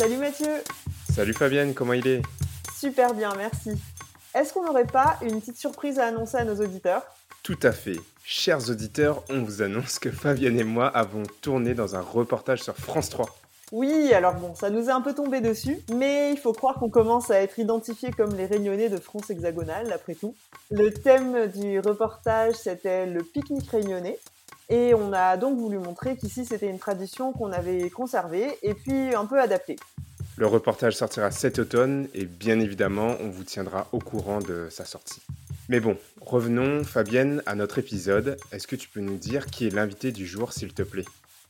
Salut Mathieu Salut Fabienne, comment il est? Super bien, merci. Est-ce qu'on n'aurait pas une petite surprise à annoncer à nos auditeurs? Tout à fait. Chers auditeurs, on vous annonce que Fabienne et moi avons tourné dans un reportage sur France 3. Oui, alors bon, ça nous est un peu tombé dessus, mais il faut croire qu'on commence à être identifiés comme les réunionnais de France hexagonale, après tout. Le thème du reportage, c'était le pique-nique réunionnais, et on a donc voulu montrer qu'ici c'était une tradition qu'on avait conservée et puis un peu adaptée. Le reportage sortira cet automne et bien évidemment, on vous tiendra au courant de sa sortie. Mais bon, revenons, Fabienne, à notre épisode. Est-ce que tu peux nous dire qui est l'invité du jour, s'il te plaît?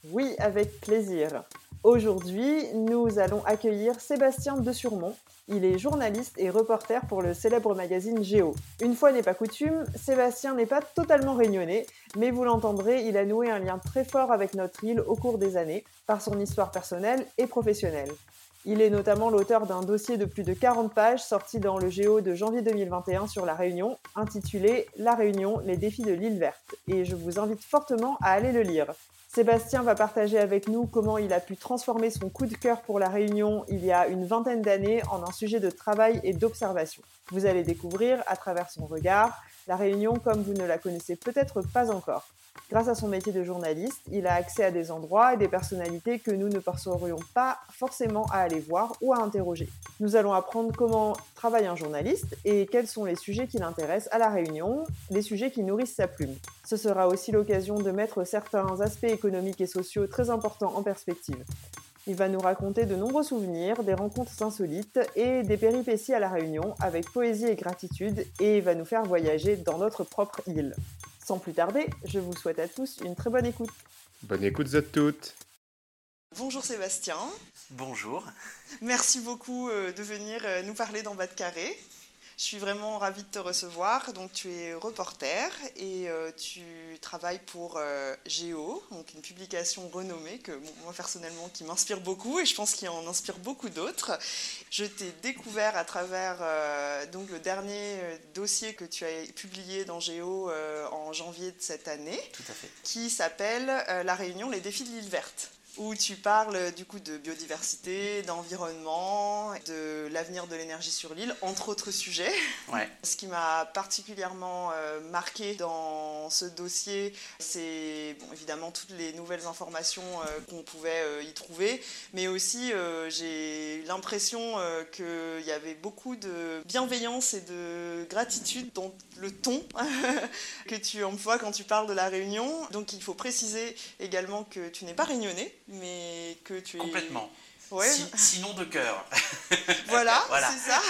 Oui, avec plaisir. Aujourd'hui, nous allons accueillir Sébastien de Surmont. Il est journaliste et reporter pour le célèbre magazine Géo. Une fois n'est pas coutume, Sébastien n'est pas totalement réunionnais, mais vous l'entendrez, il a noué un lien très fort avec notre île au cours des années, par son histoire personnelle et professionnelle. Il est notamment l'auteur d'un dossier de plus de 40 pages sorti dans le Géo de janvier 2021 sur la Réunion, intitulé La Réunion, les défis de l'île verte. Et je vous invite fortement à aller le lire. Sébastien va partager avec nous comment il a pu transformer son coup de cœur pour la Réunion il y a une vingtaine d'années en un sujet de travail et d'observation. Vous allez découvrir, à travers son regard, la Réunion comme vous ne la connaissez peut-être pas encore. Grâce à son métier de journaliste, il a accès à des endroits et des personnalités que nous ne penserions pas forcément à aller voir ou à interroger. Nous allons apprendre comment travaille un journaliste et quels sont les sujets qui l'intéressent à la Réunion, les sujets qui nourrissent sa plume. Ce sera aussi l'occasion de mettre certains aspects économiques et sociaux très importants en perspective. Il va nous raconter de nombreux souvenirs, des rencontres insolites et des péripéties à la Réunion avec poésie et gratitude et va nous faire voyager dans notre propre île. Sans plus tarder, je vous souhaite à tous une très bonne écoute. Bonne écoute à toutes Bonjour Sébastien. Bonjour. Merci beaucoup euh, de venir euh, nous parler dans Bas de Carré. Je suis vraiment ravie de te recevoir. Donc, tu es reporter et euh, tu travailles pour Géo, donc une publication renommée que moi personnellement qui m'inspire beaucoup et je pense qu'il en inspire beaucoup d'autres. Je t'ai découvert à travers donc le dernier dossier que tu as publié dans Géo en janvier de cette année, Tout à fait. qui s'appelle La Réunion, les défis de l'île verte où tu parles du coup de biodiversité, d'environnement, de l'avenir de l'énergie sur l'île, entre autres sujets. Ouais. Ce qui m'a particulièrement euh, marqué dans ce dossier, c'est bon, évidemment toutes les nouvelles informations euh, qu'on pouvait euh, y trouver, mais aussi euh, j'ai l'impression euh, qu'il y avait beaucoup de bienveillance et de gratitude dans le ton que tu emploies quand tu parles de la Réunion. Donc il faut préciser également que tu n'es pas réunionnais, mais que tu es... Complètement. Ouais. Si- sinon de cœur. Voilà, Voilà. c'est ça.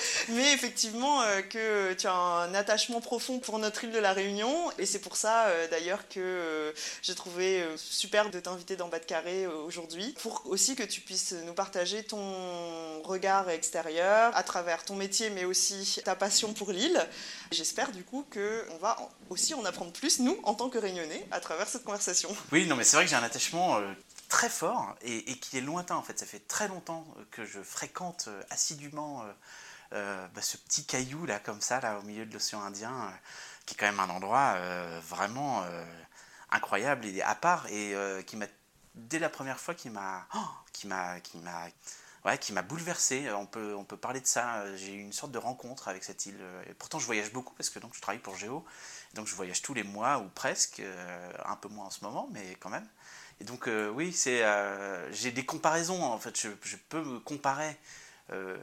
Mais effectivement, euh, que tu as un attachement profond pour notre île de la Réunion. Et c'est pour ça, euh, d'ailleurs, que euh, j'ai trouvé super de t'inviter dans Bas de Carré aujourd'hui. Pour aussi que tu puisses nous partager ton regard extérieur à travers ton métier, mais aussi ta passion pour l'île. J'espère du coup qu'on va aussi en apprendre plus, nous, en tant que Réunionnais, à travers cette conversation. Oui, non, mais c'est vrai que j'ai un attachement très fort et, qui est lointain en fait. Ça fait très longtemps que je fréquente euh, assidûment euh, euh, bah, ce petit caillou là, comme ça, là, au milieu de l'océan Indien, qui est quand même un endroit vraiment incroyable et à part et qui m'a dès la première fois qui m'a oh, qui m'a qui m'a ouais, qui m'a bouleversé. On peut, on peut parler de ça. J'ai eu une sorte de rencontre avec cette île. Et pourtant, je voyage beaucoup parce que donc, je travaille pour Géo. Donc, je voyage tous les mois ou presque. euh, un peu moins en ce moment, mais quand même. Et donc, euh, oui, c'est, euh, j'ai des comparaisons. En fait, je, peux me comparer euh,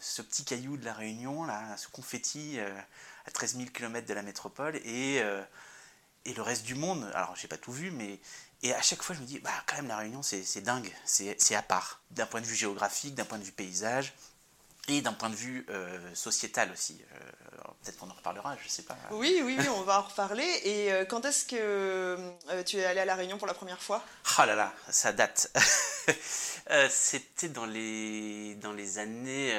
ce petit caillou de la Réunion, là, ce confetti à 13 000 km de la métropole et, et le reste du monde. Alors, j'ai pas tout vu, mais et à chaque fois, je me dis, bah, quand même, la Réunion, c'est c'est dingue, c'est c'est à part, d'un point de vue géographique, d'un point de vue paysage. Et d'un point de vue sociétal aussi. Peut-être qu'on en reparlera, je ne sais pas. Oui, oui, oui, on va en reparler. Et quand est-ce que tu es allé à La Réunion pour la première fois? Ah là là, ça date. C'était dans les, dans les années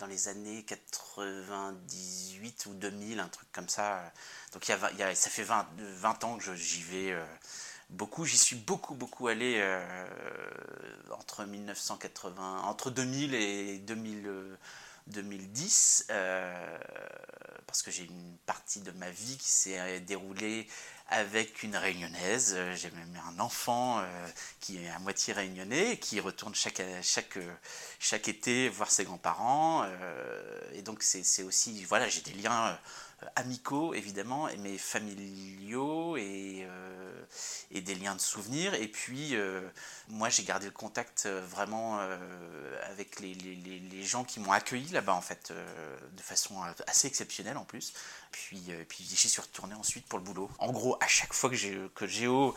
dans les années 98 ou 2000, un truc comme ça. Donc il y a, ça fait 20, 20 ans que j'y vais euh, beaucoup. J'y suis beaucoup, beaucoup allé euh, entre 1980, entre 2000 et 2000, 2010, euh, parce que j'ai une partie de ma vie qui s'est déroulée avec une réunionnaise. J'ai même un enfant qui est à moitié réunionnais, qui retourne chaque, chaque, chaque été voir ses grands-parents. et donc c'est aussi, voilà, j'ai des liens amicaux évidemment, mais familiaux et, euh, et des liens de souvenirs. Et puis, euh, moi, j'ai gardé le contact euh, vraiment avec les, gens qui m'ont accueilli là-bas, en fait, de façon assez exceptionnelle en plus. Puis, puis j'y suis retourné ensuite pour le boulot. En gros, à chaque fois que, que Géo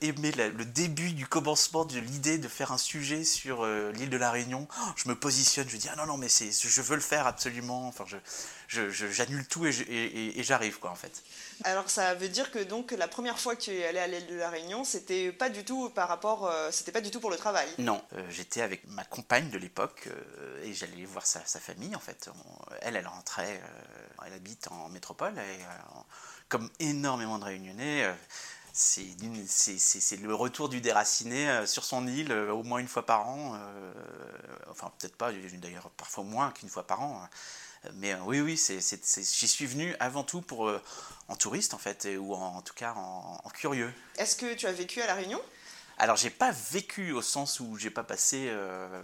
aimait le début du commencement de l'idée de faire un sujet sur l'île de la Réunion, je me positionne, je dis ah non non mais c'est je veux le faire absolument. Enfin je j'annule tout et, j'arrive quoi en fait. Alors ça veut dire que donc la première fois que tu es allé à l'île de la Réunion, c'était pas du tout par rapport, euh, c'était pas du tout pour le travail. Non, euh, j'étais avec ma compagne de l'époque euh, et j'allais voir sa, famille en fait. elle, elle rentrait, elle habite en métropole et comme énormément de Réunionnais c'est le retour du déraciné sur son île au moins une fois par an. enfin, peut-être pas, d'ailleurs, parfois moins qu'une fois par an. Mais euh, oui, oui, j'y suis venu avant tout pour, euh, en touriste, en fait, ou en, tout cas en, curieux. Est-ce que tu as vécu à La Réunion? Alors j'ai pas vécu au sens où j'ai pas passé euh,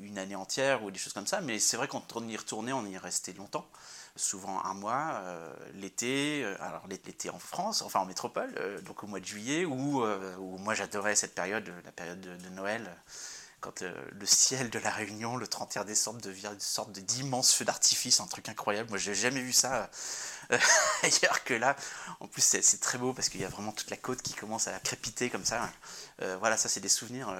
une année entière ou des choses comme ça, mais c'est vrai quand on y retournait, on y restait longtemps, souvent un mois, l'été, alors l'été en France, enfin en métropole, donc au mois de juillet, où, moi j'adorais cette période, la période de Noël quand euh, le ciel de la Réunion, le 31 décembre, devient une sorte d'immense feu d'artifice, un truc incroyable. Moi, j'ai jamais vu ça euh, ailleurs que là. En plus, c'est très beau parce qu'il y a vraiment toute la côte qui commence à crépiter comme ça. Euh, voilà, ça, c'est des souvenirs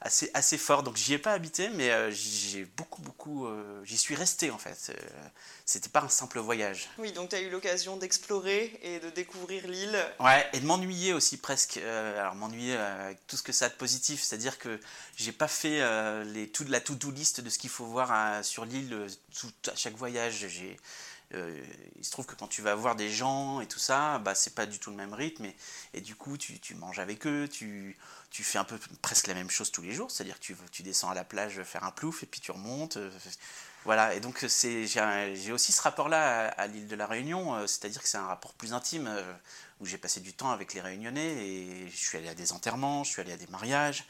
assez, assez fort. Donc j'y ai pas habité, mais euh, j'ai beaucoup, beaucoup. Euh, j'y suis resté en fait. Euh, c'était pas un simple voyage. Oui, donc tu as eu l'occasion d'explorer et de découvrir l'île. Ouais, et de m'ennuyer aussi presque. alors m'ennuyer avec tout ce que ça a de positif, c'est-à-dire que j'ai pas fait les, toute la to-do list de ce qu'il faut voir sur l'île à chaque voyage. J'ai il se trouve que quand tu vas voir des gens et tout ça, bah, c'est pas du tout le même rythme. Et, et du coup, tu, tu, manges avec eux, tu, tu fais un peu presque la même chose tous les jours, c'est-à-dire que tu, tu, descends à la plage faire un plouf et puis tu remontes. Euh, voilà, et donc j'ai aussi ce rapport-là à, l'île de la Réunion, euh, c'est-à-dire que c'est un rapport plus intime euh, où j'ai passé du temps avec les Réunionnais et je suis allé à des enterrements, je suis allé à des mariages.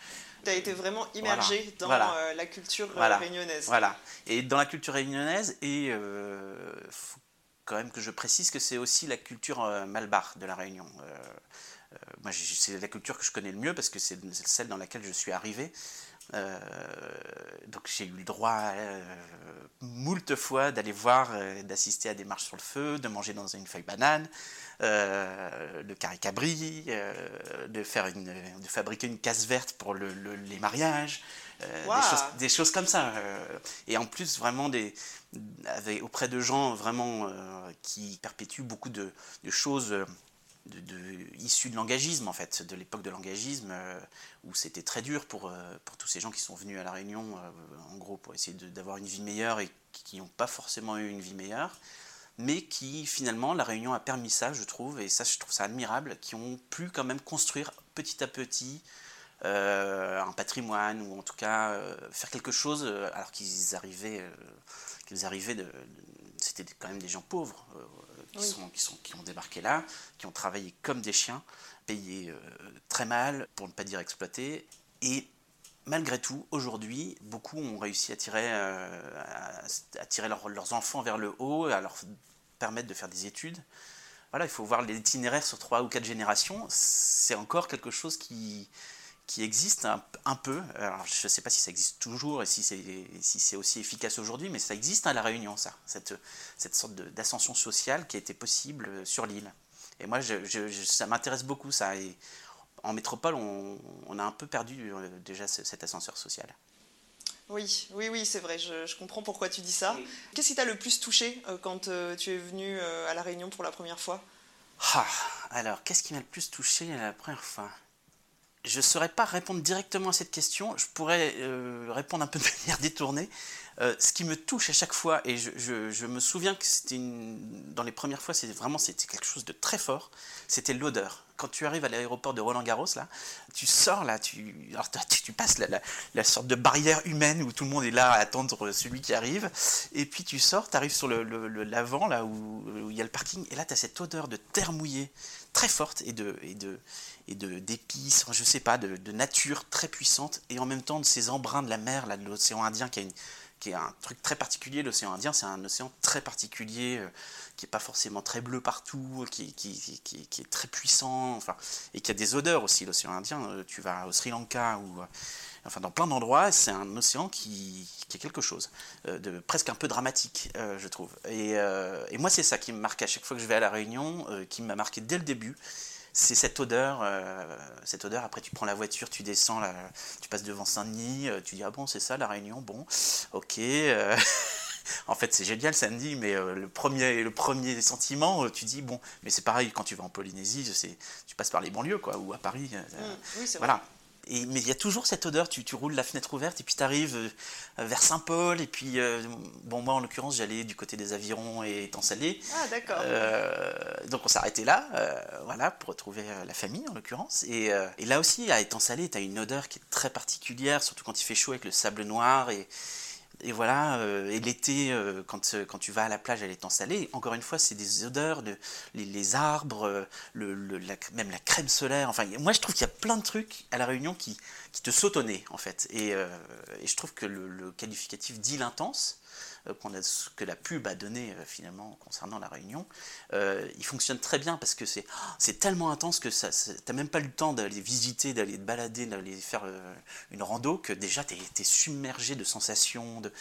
Tu as été vraiment immergé dans la culture réunionnaise. Voilà, et dans la culture réunionnaise, et il faut quand même que je précise que c'est aussi la culture malbar de la Réunion. Euh, moi, c'est la culture que je connais le mieux parce que c'est celle dans laquelle je suis arrivé. Euh, donc j'ai eu le droit euh, moult fois d'aller voir, d'assister à des marches sur le feu, de manger dans une feuille banane, de caricabri, de, faire une, de fabriquer une casse verte pour le, les mariages, des, choses, des, choses, comme ça. et en plus vraiment des, avec, auprès de gens vraiment qui perpétuent beaucoup de, de choses issus de l'engagisme, en fait, de l'époque de l'engagisme, euh, où c'était très dur pour, euh, pour tous ces gens qui sont venus à La Réunion, euh, en gros, pour essayer d'avoir une vie meilleure et qui n'ont pas forcément eu une vie meilleure, mais qui, finalement, La Réunion a permis ça, je trouve, et ça, je trouve ça admirable, qui ont pu quand même construire petit à petit un patrimoine, ou en tout cas faire quelque chose, alors qu'ils arrivaient, qu'ils arrivaient de c'était quand même des gens pauvres qui, sont, qui, sont, qui ont débarqué là, qui ont travaillé comme des chiens, payés euh, très mal, pour ne pas dire exploités. Et malgré tout, aujourd'hui, beaucoup ont réussi à tirer, euh, à, tirer leurs enfants vers le haut, à leur permettre de faire des études. Voilà, il faut voir l'itinéraire sur trois ou quatre générations. C'est encore quelque chose qui, qui existe un, peu. Alors, je ne sais pas si ça existe toujours et si c'est si aussi efficace aujourd'hui, mais ça existe à La Réunion, ça, cette, cette sorte d'ascension sociale qui a été possible sur l'île. Et moi, je, ça m'intéresse beaucoup, ça. Et en métropole, on, a un peu perdu euh, déjà cet ascenseur social. Oui, oui, oui, c'est vrai, je, comprends pourquoi tu dis ça. Qu'est-ce qui t'a le plus touché euh, quand euh, tu es venu euh, à La Réunion pour la première fois? Ah, Alors, qu'est-ce qui m'a le plus touché la première fois? Je ne saurais pas répondre directement à cette question, je pourrais répondre un peu de manière détournée. ce qui me touche à chaque fois, et je, me souviens que c'était dans les premières fois, c'était vraiment c'était quelque chose de très fort, c'était l'odeur. Quand tu arrives à l'aéroport de Roland Garros, là, tu sors là, tu, passes la, sorte de barrière humaine où tout le monde est là à attendre celui qui arrive, et puis tu sors, tu arrives sur l'avant, là où, il y a le parking, et là tu as cette odeur de terre mouillée très forte et de et d'épices, je sais pas, de, de, nature très puissante, et en même temps de ces embruns de la mer, de l'océan Indien qui a qui est un truc très particulier. L'océan Indien, c'est un océan très particulier, euh, qui n'est pas forcément très bleu partout, qui, qui, qui, est très puissant, enfin, et qui a des odeurs aussi. L'océan Indien, euh, tu vas au Sri Lanka ou euh, enfin dans plein d'endroits, c'est un océan qui, qui, est quelque chose de presque un peu dramatique, je trouve. Et, et moi, c'est ça qui me marque à chaque fois que je vais à la Réunion, qui m'a marqué dès le début c'est cette odeur, euh, cette odeur. Après, tu prends la voiture, tu descends, tu passes devant Saint-Denis, euh, tu dis ah bon, c'est ça la Réunion, bon, ok. Euh. en fait, c'est génial Saint-Denis, mais le premier, le premier sentiment, tu dis bon, mais c'est pareil quand tu vas en Polynésie, tu passes par les banlieues quoi, ou à Paris. Mmh, oui, voilà mais il y a toujours cette odeur, tu, tu roules la fenêtre ouverte et puis tu arrives euh, vers Saint-Paul. Et puis, euh, bon, moi en l'occurrence, j'allais du côté des avirons et étant salé. Ah, d'accord. Euh, donc on s'arrêtait là, voilà, pour retrouver la famille en l'occurrence. Et, et, là aussi, à étant salé, tu as une odeur qui est très particulière, surtout quand il fait chaud avec le sable noir. Et, et voilà, euh, et l'été, euh, quand, euh, quand tu vas à la plage à l'étang salé, encore une fois, c'est des odeurs, de, les, arbres, le, même la crème solaire. Enfin, moi, je trouve qu'il y a plein de trucs à La Réunion qui, qui te sautent au nez, en fait. Et, et je trouve que le, le qualificatif d'île intense, euh, que la pub a donné euh, finalement concernant la Réunion, euh, il fonctionne très bien parce que c'est c'est tellement intense que tu n'as même pas le temps d'aller visiter, d'aller te balader, d'aller faire une rando que déjà tu es, submergé de sensations, de,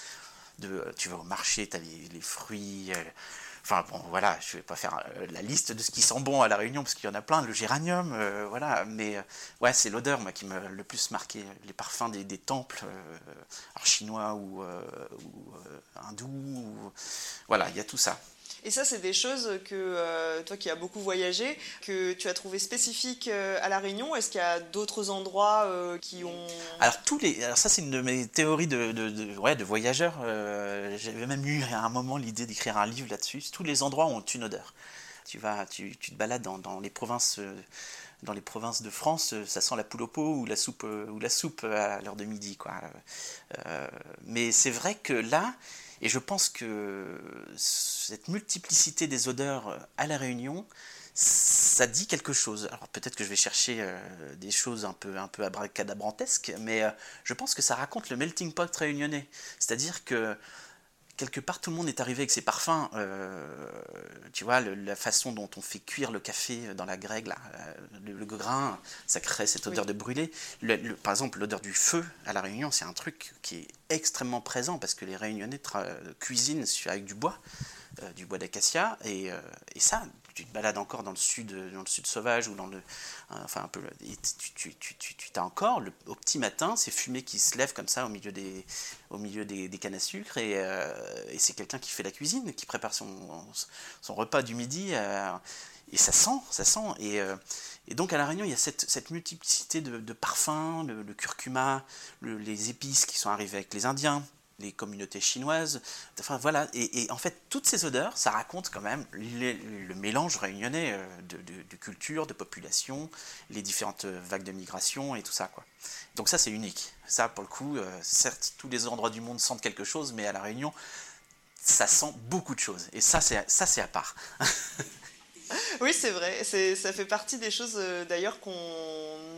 de, tu vas au marché, tu as les, les fruits Enfin bon, voilà, je vais pas faire euh, la liste de ce qui sent bon à la Réunion parce qu'il y en a plein, le géranium, euh, voilà. Mais euh, ouais, c'est l'odeur qui m'a le plus marqué, les parfums des, temples, chinois ou, ou hindous, voilà, il y a tout ça. Et ça, c'est des choses que euh, toi qui as beaucoup voyagé, que tu as trouvé spécifiques euh, à La Réunion. Est-ce qu'il y a d'autres endroits euh, qui ont... Alors, tous les... Alors ça, c'est une de mes théories de, de, ouais, de voyageur. J'avais même eu à un moment l'idée d'écrire un livre là-dessus. Tous les endroits ont une odeur. Tu, vas, tu, te balades dans, dans les provinces dans les provinces de France, ça sent la poule au pot ou la soupe, ou la soupe à l'heure de midi. Quoi. mais c'est vrai que là, et je pense que cette multiplicité des odeurs à la Réunion, ça dit quelque chose. Alors peut-être que je vais chercher euh, des choses un peu, un peu abracadabrantesques, mais euh, je pense que ça raconte le melting pot réunionnais. C'est-à-dire que quelque part tout le monde est arrivé avec ses parfums. Euh, tu vois, la façon dont on fait cuire le café dans la grègue, là, euh, le, grain, ça crée cette odeur de brûlé. par exemple, l'odeur du feu à la Réunion, c'est un truc qui est extrêmement présent parce que les Réunionnais cuisinent avec du bois. Euh, du bois d'acacia et, et, ça tu te balades encore dans le sud dans le sud sauvage ou dans le enfin un peu tu, tu, tu, tu as encore le, au petit matin ces fumées qui se lèvent comme ça au milieu des au milieu des, cannes à sucre et, et c'est quelqu'un qui fait la cuisine qui prépare son, son repas du midi et ça sent ça sent et, et donc à la Réunion il y a cette, cette multiplicité de parfums le, curcuma les épices qui sont arrivées avec les Indiens les communautés chinoises. Enfin voilà, et, en fait, toutes ces odeurs, ça raconte quand même le mélange réunionnais euh, de, de, culture, de population, les différentes vagues de migration et tout ça. Quoi. Donc ça, c'est unique. Ça, pour le coup, euh, certes, tous les endroits du monde sentent quelque chose, mais à La Réunion, ça sent beaucoup de choses. Et ça, c'est à part. oui, c'est vrai. Ça fait partie des choses euh, d'ailleurs qu'on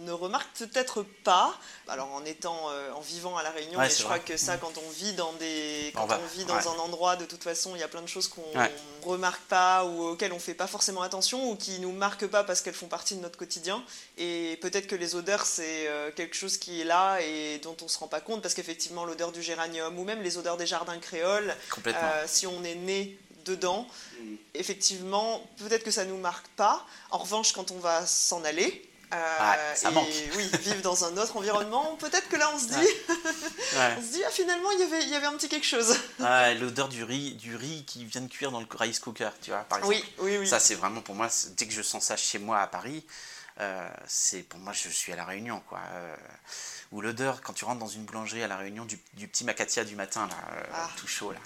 ne remarque peut-être pas. Alors en étant, euh, en vivant à la Réunion, je crois que ça, quand on vit dans des, quand on, vit dans un endroit, de toute façon, il y a plein de choses qu'on ne remarque pas ou auxquelles on fait pas forcément attention ou qui nous marquent pas parce qu'elles font partie de notre quotidien. Et peut-être que les odeurs, c'est euh, quelque chose qui est là et dont on se rend pas compte parce qu'effectivement, l'odeur du géranium ou même les odeurs des jardins créoles, si on est né dedans. Mm. Effectivement, peut-être que ça ne nous marque pas. En revanche, quand on va s'en aller, Euh, ça manque. Oui, vivre dans un autre environnement. Peut-être que là, on se dit, on se dit, ah, finalement, il y avait, il y avait un petit quelque chose. L'odeur du riz, du riz qui vient de cuire dans le rice cooker, tu vois, par exemple. Oui, oui, oui. Ça, c'est vraiment pour moi, dès que je sens ça chez moi à Paris, euh, c'est pour moi, je suis à la Réunion, quoi. Euh, ou l'odeur quand tu rentres dans une boulangerie à la Réunion du, petit macatia du matin, là, euh, ah. tout chaud. Là.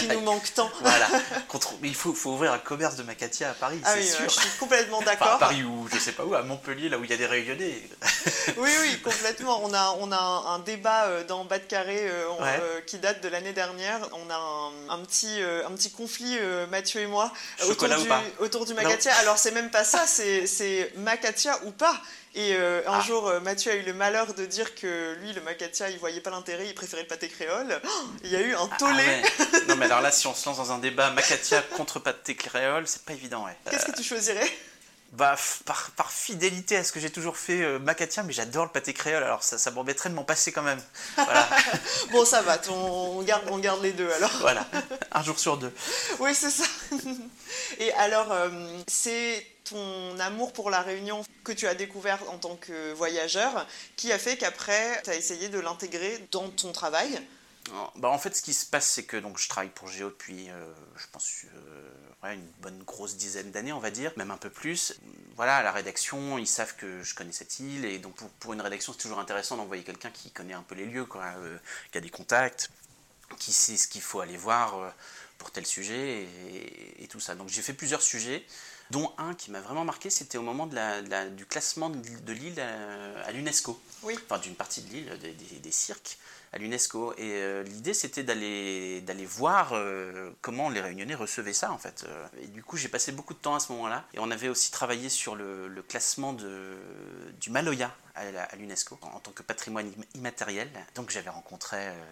Qui nous manque tant. voilà. Mais il faut, faut, ouvrir un commerce de macatia à Paris, ah c'est sûr. je suis complètement d'accord. à Paris ou je sais pas où, à Montpellier, là où il y a des Réunionnais. oui, oui, complètement. On a, on a un, débat euh, dans Bas de Carré euh, qui date de l'année dernière. On a un, petit, un petit conflit, Mathieu et moi, autour du, autour du macatia. Alors, c'est même pas ça, c'est macatia ou pas. Et euh, un ah. jour, euh, Mathieu a eu le malheur de dire que lui, le macatia, il voyait pas l'intérêt, il préférait le pâté créole. il y a eu un ah, tollé. non, mais alors là, si on se lance dans un débat macatia contre pâté créole, c'est pas évident. Ouais. Qu'est-ce que tu choisirais? Bah, par, par, fidélité à ce que j'ai toujours fait euh, macatia, mais j'adore le pâté créole, alors ça, ça m'embêterait de m'en passer quand même. Voilà. bon, ça va, on, garde, on garde les deux alors. voilà, un jour sur deux. Oui, c'est ça. Et alors, c'est ton amour pour la Réunion que tu as découvert en tant que voyageur qui a fait qu'après, tu as essayé de l'intégrer dans ton travail? Bah en fait, ce qui se passe, c'est que donc, je travaille pour Géo depuis, euh, je pense, euh, une bonne grosse dizaine d'années, on va dire, même un peu plus. Voilà, la rédaction, ils savent que je connais cette île, et donc pour, pour une rédaction, c'est toujours intéressant d'envoyer quelqu'un qui connaît un peu les lieux, euh, qui a des contacts, qui sait ce qu'il faut aller voir pour tel sujet, et, et tout ça. Donc j'ai fait plusieurs sujets dont un qui m'a vraiment marqué, c'était au moment de la, du classement de l'île à, l'UNESCO. Oui. Enfin, d'une partie de l'île, des, cirques à l'UNESCO. Et euh, l'idée, c'était d'aller, voir euh, comment les Réunionnais recevaient ça, en fait. Et du coup, j'ai passé beaucoup de temps à ce moment-là. Et on avait aussi travaillé sur le, classement de, du Maloya à, l'UNESCO en, tant que patrimoine immatériel. Donc, j'avais rencontré euh,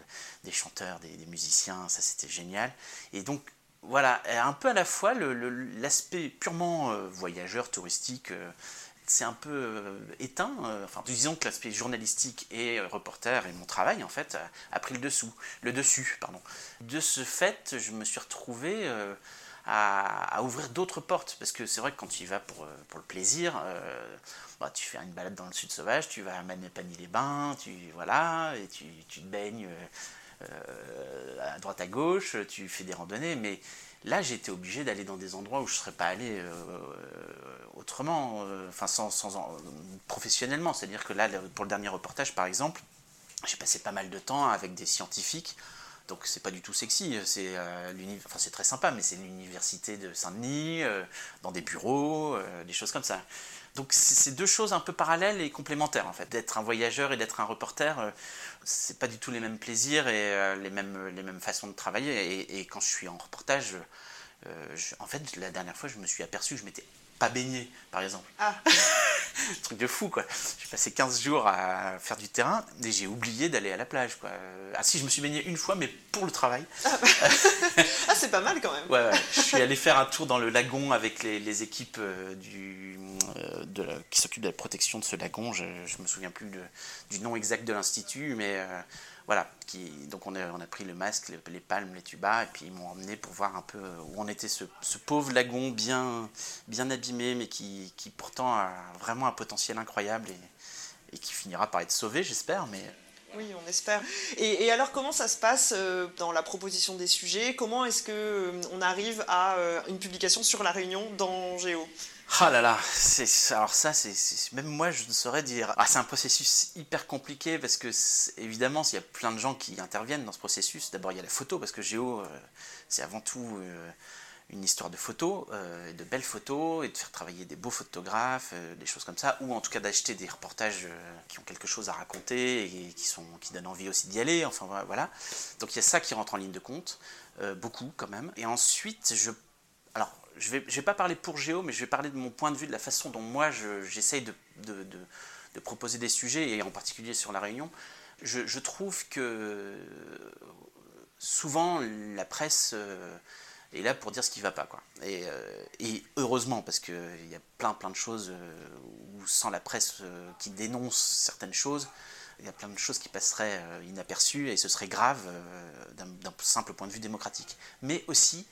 des chanteurs, des, des musiciens, ça c'était génial. Et donc, voilà, un peu à la fois l'aspect purement euh, voyageur, touristique, euh, c'est un peu euh, éteint. enfin, disons que l'aspect journalistique et reporter et mon travail, en fait, a, pris le dessous, le dessus, pardon. De ce fait, je me suis retrouvé à, ouvrir d'autres portes, parce que c'est vrai que quand tu y vas pour, pour le plaisir, bah, tu fais une balade dans le sud sauvage, tu vas à Manépanie-les-Bains, tu voilà, et tu, tu te baignes à droite à gauche, tu fais des randonnées, mais là j'étais obligé d'aller dans des endroits où je ne serais pas allé euh, autrement, euh, enfin sans, sans professionnellement. C'est-à-dire que là, pour le dernier reportage par exemple, j'ai passé pas mal de temps avec des scientifiques. Donc c'est pas du tout sexy, c'est enfin, c'est très sympa, mais c'est l'université de Saint-Denis, dans des bureaux, des choses comme ça. Donc c'est deux choses un peu parallèles et complémentaires en fait. D'être un voyageur et d'être un reporter, euh, c'est pas du tout les mêmes plaisirs et euh, les, mêmes, les mêmes façons de travailler. Et, quand je suis en reportage, euh, en fait, la dernière fois, je me suis aperçu que je m'étais pas baigné, par exemple. Ah. truc de fou, quoi. J'ai passé 15 jours à faire du terrain et j'ai oublié d'aller à la plage, quoi. Ah si, je me suis baigné une fois, mais pour le travail. Ah, bah. ah c'est pas mal quand même. Ouais, ouais, Je suis allé faire un tour dans le lagon avec les, les équipes du, de qui s'occupent de la protection de ce lagon. Je, je me souviens plus de, du nom exact de l'institut, mais voilà, qui, donc on a, on pris le masque, les, palmes, les tubas, et puis ils m'ont emmené pour voir un peu où en était ce, pauvre lagon bien, bien abîmé, mais qui, qui, pourtant a vraiment un potentiel incroyable et, qui finira par être sauvé, j'espère. Mais oui, on espère. Et, alors, comment ça se passe euh, dans la proposition des sujets? Comment est-ce que euh, on arrive à euh, une publication sur la Réunion dans Géo? Ah là là, alors ça, c'est même moi je ne saurais dire. Ah, c'est un processus hyper compliqué parce que évidemment, il y a plein de gens qui interviennent dans ce processus. D'abord, il y a la photo parce que Géo, euh, c'est avant tout euh, une histoire de photos, euh, de belles photos et de faire travailler des beaux photographes, des choses comme ça, ou en tout cas d'acheter des reportages qui ont quelque chose à raconter et qui sont qui donnent envie aussi d'y aller. Enfin voilà. Donc il y a ça qui rentre en ligne de compte, beaucoup quand même. Et ensuite, je je ne vais, pas parler pour Géo, mais je vais parler de mon point de vue, de la façon dont moi j'essaye de, proposer des sujets, et en particulier sur la Réunion. Je, trouve que souvent la presse euh, est là pour dire ce qui ne va pas. Euh, et heureusement, parce qu'il y a plein plein de choses euh, où sans la presse qui dénonce certaines choses, il y a plein de choses qui passeraient inaperçues et ce serait grave d'un simple point de vue démocratique. Mais aussi,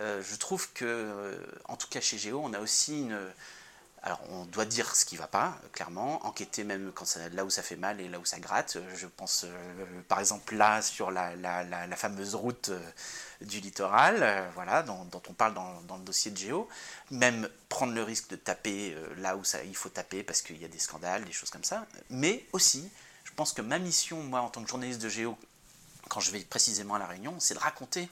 euh, je trouve que, en tout cas chez Géo, on a aussi une, Alors on doit dire ce qui va pas, clairement, enquêter même quand là où ça fait mal et là où ça gratte. Je pense par exemple là sur la, fameuse route du littoral, voilà, dont, on parle dans, dans, le dossier de Géo. Même prendre le risque de taper là où ça, il faut taper parce qu'il y a des scandales, des choses comme ça. Mais aussi, je pense que ma mission, moi en tant que journaliste de Géo, quand je vais précisément à la réunion, c'est de raconter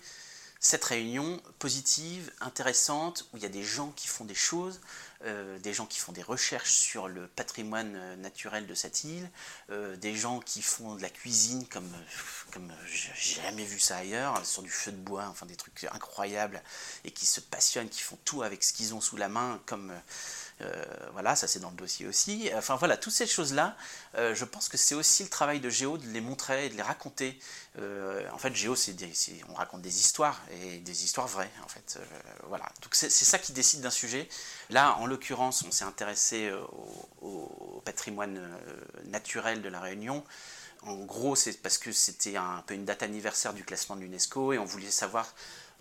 cette réunion positive, intéressante, où il y a des gens qui font des choses, euh, des gens qui font des recherches sur le patrimoine euh, naturel de cette île, euh, des gens qui font de la cuisine comme, comme j'ai jamais vu ça ailleurs, sur du feu de bois, enfin des trucs incroyables, et qui se passionnent, qui font tout avec ce qu'ils ont sous la main, comme voilà, ça c'est dans le dossier aussi. Enfin voilà, toutes ces choses-là, euh, je pense que c'est aussi le travail de Géo de les montrer et de les raconter. Euh, en fait, Géo, c'est on raconte des histoires et des histoires vraies. En fait, voilà. Donc c'est ça qui décide d'un sujet. Là, en l'occurrence, on s'est intéressé au, patrimoine naturel de la Réunion. En gros, c'est parce que c'était un peu une date anniversaire du classement de l'UNESCO et on voulait savoir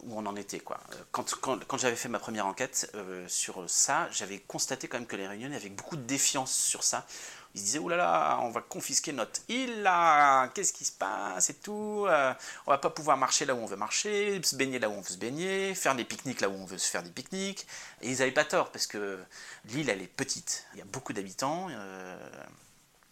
où on en était. Quoi. Euh, quand, quand, j'avais fait ma première enquête euh, sur ça, j'avais constaté quand même que les Réunionnais avaient beaucoup de défiance sur ça. Ils se disaient, oh là là, on va confisquer notre île, là, qu'est-ce qui se passe et tout, euh, on va pas pouvoir marcher là où on veut marcher, se baigner là où on veut se baigner, faire des pique-niques là où on veut se faire des pique-niques. Et ils n'avaient pas tort, parce que l'île, elle est petite, il y a beaucoup d'habitants,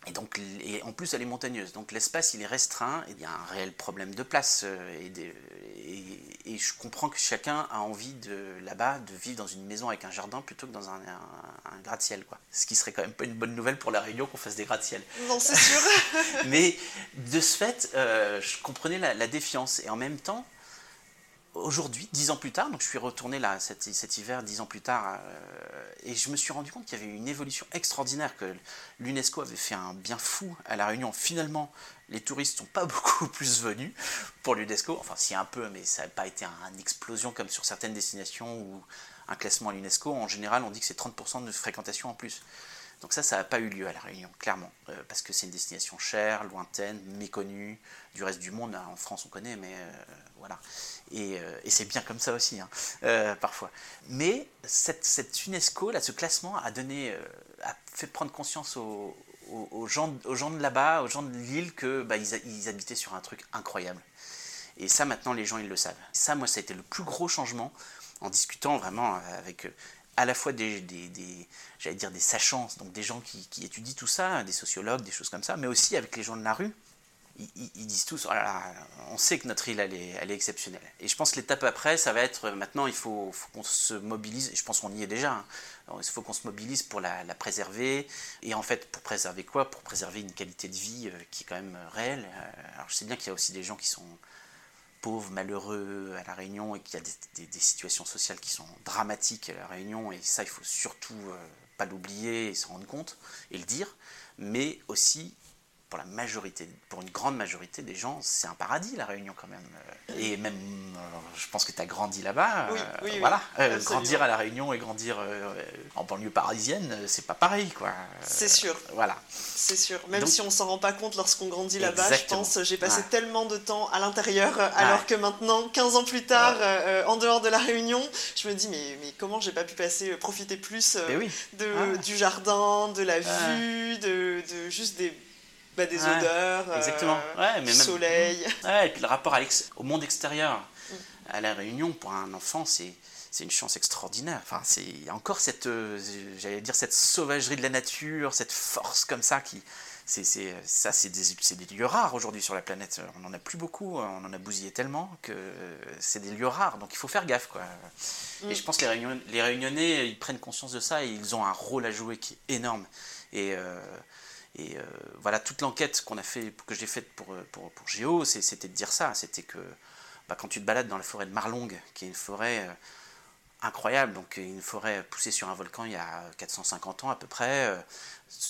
et donc, et en plus, elle est montagneuse. Donc, l'espace, il est restreint. Et il y a un réel problème de place. Euh, et, et, je comprends que chacun a envie de là-bas de vivre dans une maison avec un jardin plutôt que dans un, un, gratte-ciel. Quoi. Ce qui serait quand même pas une bonne nouvelle pour la Réunion qu'on fasse des gratte-ciel. Non, c'est sûr. Mais de ce fait, euh, je comprenais la, la défiance. Et en même temps, aujourd'hui, dix ans plus tard, donc je suis retourné là cet, hiver, dix ans plus tard, euh, et je me suis rendu compte qu'il y avait une évolution extraordinaire, que l'UNESCO avait fait un bien fou à La Réunion. Finalement, les touristes sont pas beaucoup plus venus pour l'UNESCO, enfin si un peu, mais ça n'a pas été une explosion comme sur certaines destinations où un classement à l'UNESCO, en général, on dit que c'est 30% de fréquentation en plus. Donc ça, ça n'a pas eu lieu à La Réunion, clairement, euh, parce que c'est une destination chère, lointaine, méconnue du reste du monde. En France, on connaît, mais euh, voilà. Euh, et, c'est bien comme ça aussi, hein, parfois. Mais cette, UNESCO, là, ce classement, a donné, a fait prendre conscience aux, gens, aux gens de là-bas, aux gens de l'île, que bah, ils, habitaient sur un truc incroyable. Et ça, maintenant, les gens, ils le savent. ça, moi, ça a été le plus gros changement en discutant vraiment avec à la fois des, des, j'allais dire des sachants, donc des gens qui, étudient tout ça, des sociologues, des choses comme ça, mais aussi avec les gens de la rue. Ils, disent tous, oh on sait que notre île, elle est, elle est, exceptionnelle. Et je pense que l'étape après, ça va être, maintenant, il faut, qu'on se mobilise, je pense qu'on y est déjà, hein. il faut qu'on se mobilise pour la, préserver. Et en fait, pour préserver quoi? Pour préserver une qualité de vie euh, qui est quand même réelle. Euh, alors je sais bien qu'il y a aussi des gens qui sont pauvres, malheureux à La Réunion et qu'il y a des, situations sociales qui sont dramatiques à La Réunion et ça il faut surtout euh, pas l'oublier et s'en rendre compte et le dire, mais aussi pour la majorité, pour une grande majorité des gens, c'est un paradis la Réunion quand même. Et même, euh, je pense que tu as grandi là-bas. Oui, oui, euh, voilà, grandir à la Réunion et grandir en banlieue parisienne, c'est pas pareil, quoi. C'est sûr. Voilà. C'est sûr. Même si on s'en rend pas compte lorsqu'on grandit là-bas, je pense, j'ai passé tellement de temps à l'intérieur, alors que maintenant, 15 ans plus tard, en dehors de la Réunion, je me dis mais, mais comment j'ai pas pu passer, profiter plus de, du jardin, de la vue, de, de juste des bah, des odeurs, exactement. Euh, mais soleil. Ouais, et puis le rapport au monde extérieur. Mm. À la Réunion, pour un enfant, c'est c'est une chance extraordinaire. Enfin, c'est encore cette, euh, j'allais dire cette sauvagerie de la nature, cette force comme ça qui, c'est, ça, c'est des, des, lieux rares aujourd'hui sur la planète. On n'en a plus beaucoup, on en a bousillé tellement que c'est des lieux rares. Donc il faut faire gaffe, quoi. Et mm. je pense que les, Réunion, les Réunionnais, ils prennent conscience de ça et ils ont un rôle à jouer qui est énorme. Et euh, et euh, voilà, toute l'enquête qu'on a fait, que j'ai faite pour, pour, pour Géo, c'était de dire ça. C'était que bah, quand tu te balades dans la forêt de Marlongue, qui est une forêt euh, incroyable, donc une forêt poussée sur un volcan il y a 450 ans à peu près, euh,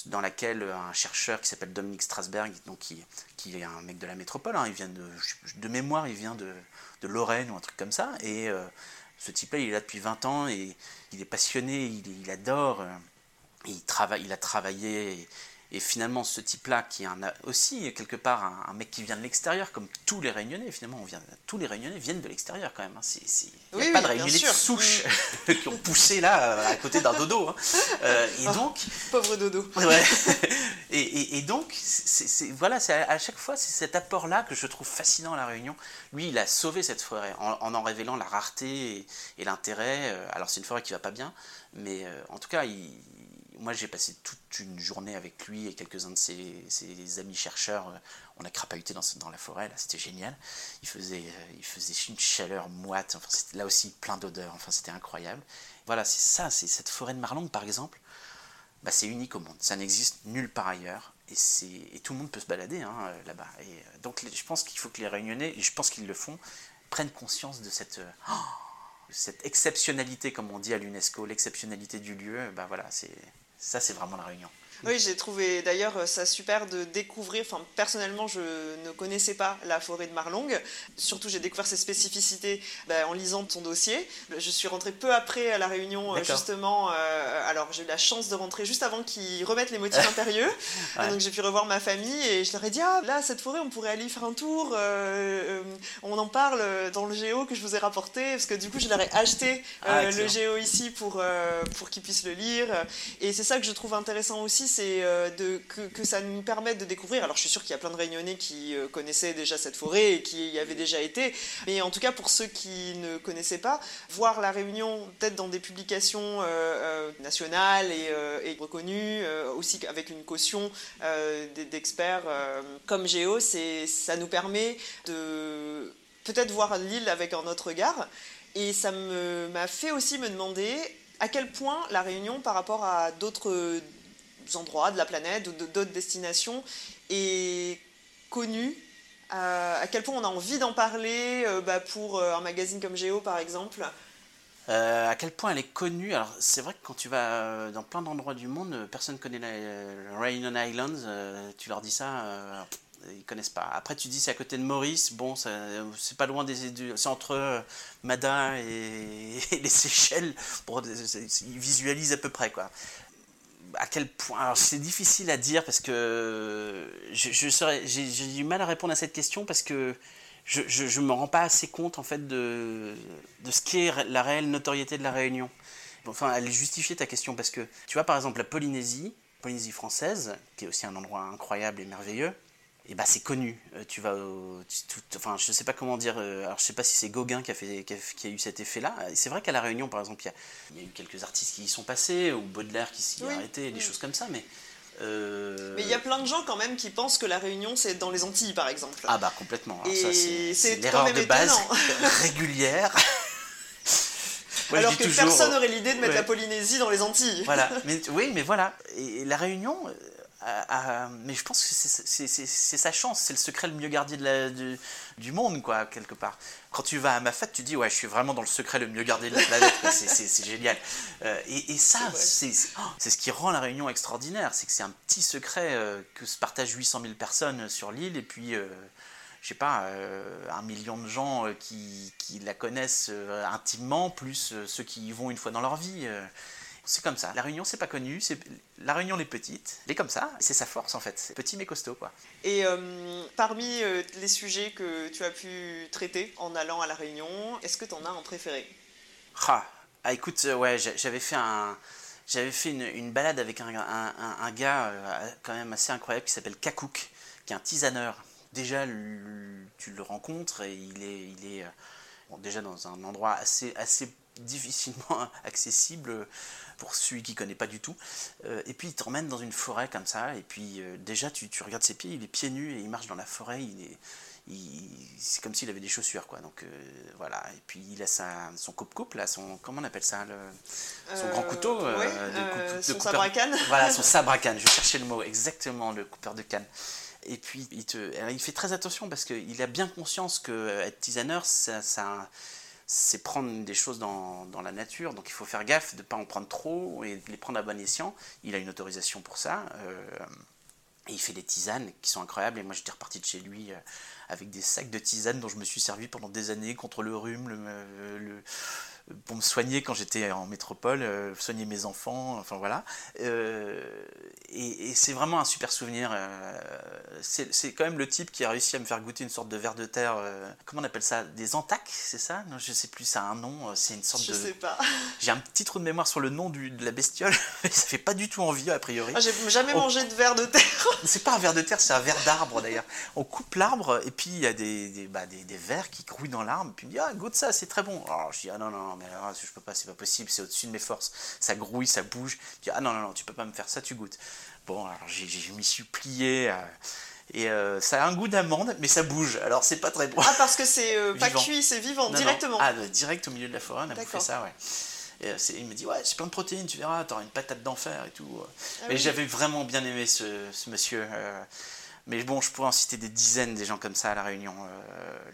dans laquelle un chercheur qui s'appelle Dominique Strasberg, donc qui, qui, est un mec de la métropole, hein, il vient de, de mémoire, il vient de, de, Lorraine ou un truc comme ça, et ce type-là, il est là depuis 20 ans, et il est passionné, il, adore, il, travaille, il a travaillé finalement, ce type-là, qui est un, aussi quelque part un, mec qui vient de l'extérieur, comme tous les Réunionnais, finalement, on vient, tous les Réunionnais viennent de l'extérieur quand même. Hein. Il n'y a pas de Réunionnais de souche mm. qui ont poussé là, euh, à côté d'un dodo. Hein. Euh, et oh, donc, pauvre dodo. Ouais. et, et, donc, c'est, voilà, c'est à, chaque fois, c'est cet apport-là que je trouve fascinant à la Réunion. Lui, il a sauvé cette forêt en en, révélant la rareté et, l'intérêt. Euh, alors, c'est une forêt qui va pas bien, mais en tout cas, il moi, j'ai passé toute une journée avec lui et quelques-uns de ses, amis chercheurs. On a crapahuté dans, la forêt, là, c'était génial. Il faisait, euh, une chaleur moite, là aussi plein d'odeurs, enfin, c'était incroyable. Voilà, c'est ça, c'est cette forêt de Marlongue, par exemple, bah, c'est unique au monde. Ça n'existe nulle part ailleurs. Et, tout le monde peut se balader hein, euh, là-bas. Et euh, donc, je pense qu'il faut que les Réunionnais, et je pense qu'ils le font, prennent conscience de cette. Oh, cette exceptionnalité, comme on dit à l'UNESCO, l'exceptionnalité du lieu, bah voilà, c'est ça, c'est vraiment la réunion. Oui, j'ai trouvé d'ailleurs euh, ça super de découvrir. Enfin, personnellement, je ne connaissais pas la forêt de Marlongue. Surtout, j'ai découvert ses spécificités ben, en lisant ton dossier. Je suis rentrée peu après à la Réunion, euh, justement. Euh, alors, j'ai eu la chance de rentrer juste avant qu'ils remettent les motifs impérieux. Donc, j'ai pu revoir ma famille et je leur ai dit Ah, là, cette forêt, on pourrait aller y faire un tour. on en parle dans le géo que je vous ai rapporté. Parce que du coup, je leur ai acheté ah, le géo ici pour, pour qu'ils puissent le lire. Et c'est ça que je trouve intéressant aussi c'est euh, que, ça nous permette de découvrir. Alors je suis sûr qu'il y a plein de Réunionnais qui euh, connaissaient déjà cette forêt et qui y avaient déjà été, mais en tout cas pour ceux qui ne connaissaient pas, voir la Réunion peut-être dans des publications euh, nationales et, reconnues, aussi avec une caution d'experts comme Géo, ça nous permet de peut-être voir l'île avec un autre regard. Et ça m'a fait aussi me demander à quel point la Réunion, par rapport à d'autres endroits de la planète ou d'autres destinations est connu à quel point on a envie d'en parler euh, bah, pour euh, un magazine comme Géo par exemple euh, à quel point elle est connue? Alors c'est vrai que quand tu vas dans plein d'endroits du monde, personne ne connaît la Réunion Islands. tu leur dis ça, ils connaissent pas. Après tu dis c'est à côté de Maurice. Bon, c'est pas loin des, c'est entre Mada et, et, les Seychelles. Pour, ils visualisent à peu près quoi à quel point c'est difficile à dire parce que je, j'ai du mal à répondre à cette question parce que je ne me rends pas assez compte en fait de, de ce qu'est la réelle notoriété de la Réunion. Enfin, elle justifiait ta question parce que tu vois par exemple la Polynésie, Polynésie française, qui est aussi un endroit incroyable et merveilleux, et bah c'est connu. Euh, tu vas, enfin je sais pas comment dire. Euh, alors je sais pas si c'est Gauguin qui a fait, qui a, eu cet effet-là. C'est vrai qu'à la Réunion, par exemple, il y, a, eu quelques artistes qui y sont passés ou Baudelaire qui s'y est arrêté, des choses comme ça, mais. Euh, mais il y a plein de gens quand même qui pensent que la Réunion c'est dans les Antilles par exemple. Ah bah complètement. Et c'est l'erreur de base régulière. Alors que personne n'aurait l'idée de mettre la Polynésie dans les Antilles. Voilà, mais, oui, mais voilà. Et la Réunion, mais je pense que c'est sa chance, c'est le secret le mieux gardé de du, monde, quoi, quelque part. Quand tu vas à ma fête, tu dis, ouais, je suis vraiment dans le secret le mieux gardé de la planète, c'est génial. Euh, et, ça, oh, c'est ce qui rend la réunion extraordinaire, c'est que c'est un petit secret euh, que se partagent 800 000 personnes sur l'île, et puis, euh, je sais pas, un million de gens qui, qui la connaissent intimement, plus ceux qui y vont une fois dans leur vie. C'est comme ça. La Réunion, c'est pas connu. C'est la Réunion, est petite. Elle est comme ça. C'est sa force en fait. C'est petit mais costaud quoi. Et euh, parmi euh, les sujets que tu as pu traiter en allant à la Réunion, est-ce que tu en as un préféré? Ah, ah, écoute, euh, ouais, j'avais fait un. J'avais fait une, balade avec un, un, gars quand même assez incroyable qui s'appelle Kakouk, qui est un tisaneur. Déjà, tu le rencontres et il est, il est déjà dans un endroit assez, assez difficilement accessible pour celui qui connaît pas du tout. Euh, et puis il t'emmène dans une forêt comme ça, et puis euh, déjà tu, tu, regardes ses pieds, il est pieds nus et il marche dans la forêt, il est, c'est comme s'il avait des chaussures quoi. Donc euh, voilà. Et puis il a sa, son coupe coupe là son comment on appelle ça le, son grand couteau son sabre à canne. voilà son sabre à canne. Je cherchais le mot exactement le coupeur de canne. Et puis il, te, il fait très attention parce qu'il a bien conscience que être tisaneur ça, ça c'est prendre des choses dans, dans, la nature, donc il faut faire gaffe de ne pas en prendre trop et de les prendre à bon escient. Il a une autorisation pour ça. Euh, et il fait des tisanes qui sont incroyables. Et moi, j'étais reparti de chez lui euh, avec des sacs de tisanes dont je me suis servi pendant des années contre le rhume, le, pour me soigner quand j'étais en métropole, euh, soigner mes enfants, enfin voilà. Euh, et, c'est vraiment un super souvenir. Euh, c'est quand même le type qui a réussi à me faire goûter une sorte de verre de terre. comment on appelle ça? Des entacs, c'est ça? Non, je sais plus. Ça a un nom. C'est une sorte je de. Je sais pas. J'ai un petit trou de mémoire sur le nom du, de la bestiole. ça fait pas du tout envie a priori. Ah, J'ai jamais mangé de verre de terre. c'est pas un verre de terre, c'est un verre d'arbre d'ailleurs. On coupe l'arbre et puis il y a des, des, bah, des, des vers qui grouillent dans l'arbre. Puis il me dit ah goûte ça, c'est très bon. Alors je dis ah non non mais alors, je peux pas, c'est pas possible, c'est au-dessus de mes forces. Ça grouille, ça bouge. Dis, ah non, non, non, tu peux pas me faire ça, tu goûtes. Bon, alors je m'y suis plié. Euh, et euh, ça a un goût d'amande, mais ça bouge. Alors c'est pas très bon. Ah, parce que c'est euh, pas cuit, c'est vivant, directement. Ah, direct au milieu de la forêt, on a fait ça, ouais. Et, il me dit, ouais, c'est plein de protéines, tu verras, t'auras une patate d'enfer et tout. Ah mais j'avais vraiment bien aimé ce, ce monsieur. mais bon, je pourrais en citer des dizaines des gens comme ça à La Réunion.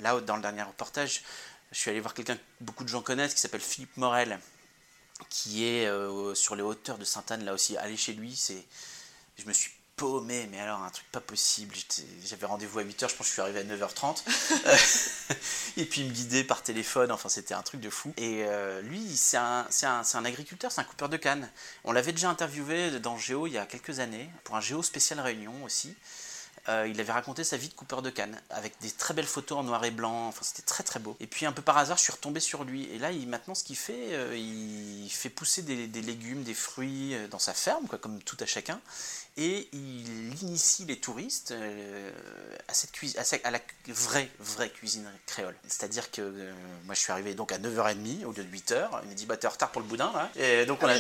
là, dans le dernier reportage, je suis allé voir quelqu'un que beaucoup de gens connaissent qui s'appelle Philippe Morel, qui est euh, sur les hauteurs de Sainte-Anne, là aussi. Aller chez lui, c'est. Je me suis paumé, mais alors un truc pas possible. J'avais rendez-vous à 8h, je pense que je suis arrivé à 9h30. et puis il me guidait par téléphone, enfin c'était un truc de fou. Et euh, lui, c'est un, un, un, agriculteur, c'est un coupeur de canne. On l'avait déjà interviewé dans Géo il y a quelques années, pour un Géo spécial Réunion aussi. Euh, il avait raconté sa vie de coupeur de canne, avec des très belles photos en noir et blanc, c'était très très beau. Et puis un peu par hasard, je suis retombé sur lui. Et là, maintenant, ce qu'il fait, euh, il fait pousser des, des, légumes, des fruits euh, dans sa ferme, quoi, comme tout à chacun et il initie les touristes euh, à, cette cuisine, à, la vraie, vraie cuisine créole. C'est-à-dire que euh, moi je suis arrivé donc à 9h30 au lieu de 8h, il m'a dit bah t'es en retard pour le boudin là. Et donc ah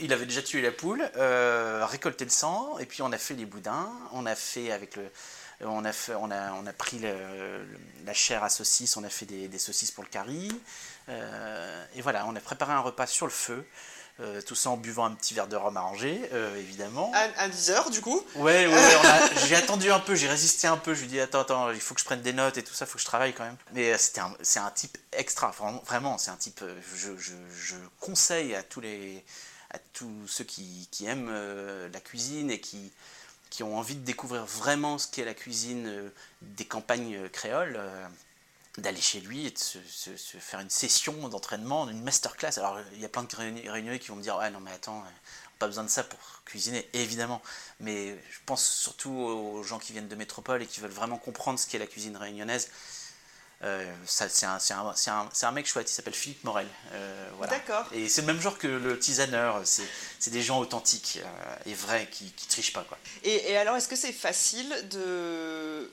il avait déjà tué la poule, euh, récolté le sang, et puis on a fait les boudins, on a fait avec le... On a, fait, on, a, on a pris la chair à saucisse, on a fait des, des saucisses pour le curry. et voilà, on a préparé un repas sur le feu. Euh, tout ça en buvant un petit verre de rhum arrangé, euh, évidemment. À, 10h, du coup? Ouais, ouais, j'ai attendu un peu, j'ai résisté un peu. Je lui ai dit, attends, attends, il faut que je prenne des notes et tout ça, il faut que je travaille quand même. Mais euh, c'est un, un, type extra, vraiment, c'est un type. Je, je, je, conseille à tous, les, à tous ceux qui, qui aiment la cuisine et qui, qui ont envie de découvrir vraiment ce qu'est la cuisine des campagnes créoles d'aller chez lui et de se, faire une session d'entraînement, une masterclass. Alors il y a plein de réunions qui vont me dire ouais non mais attends, pas besoin de ça pour cuisiner, évidemment. Mais je pense surtout aux gens qui viennent de métropole et qui veulent vraiment comprendre ce qu'est la cuisine réunionnaise. Euh, c'est un, un, un, mec chouette, il s'appelle Philippe Morel. Euh, voilà. D'accord. Et c'est le même genre que le tisaneur, c'est des gens authentiques euh, et vrais qui, qui trichent pas. Quoi. Et, et alors, est-ce que c'est facile de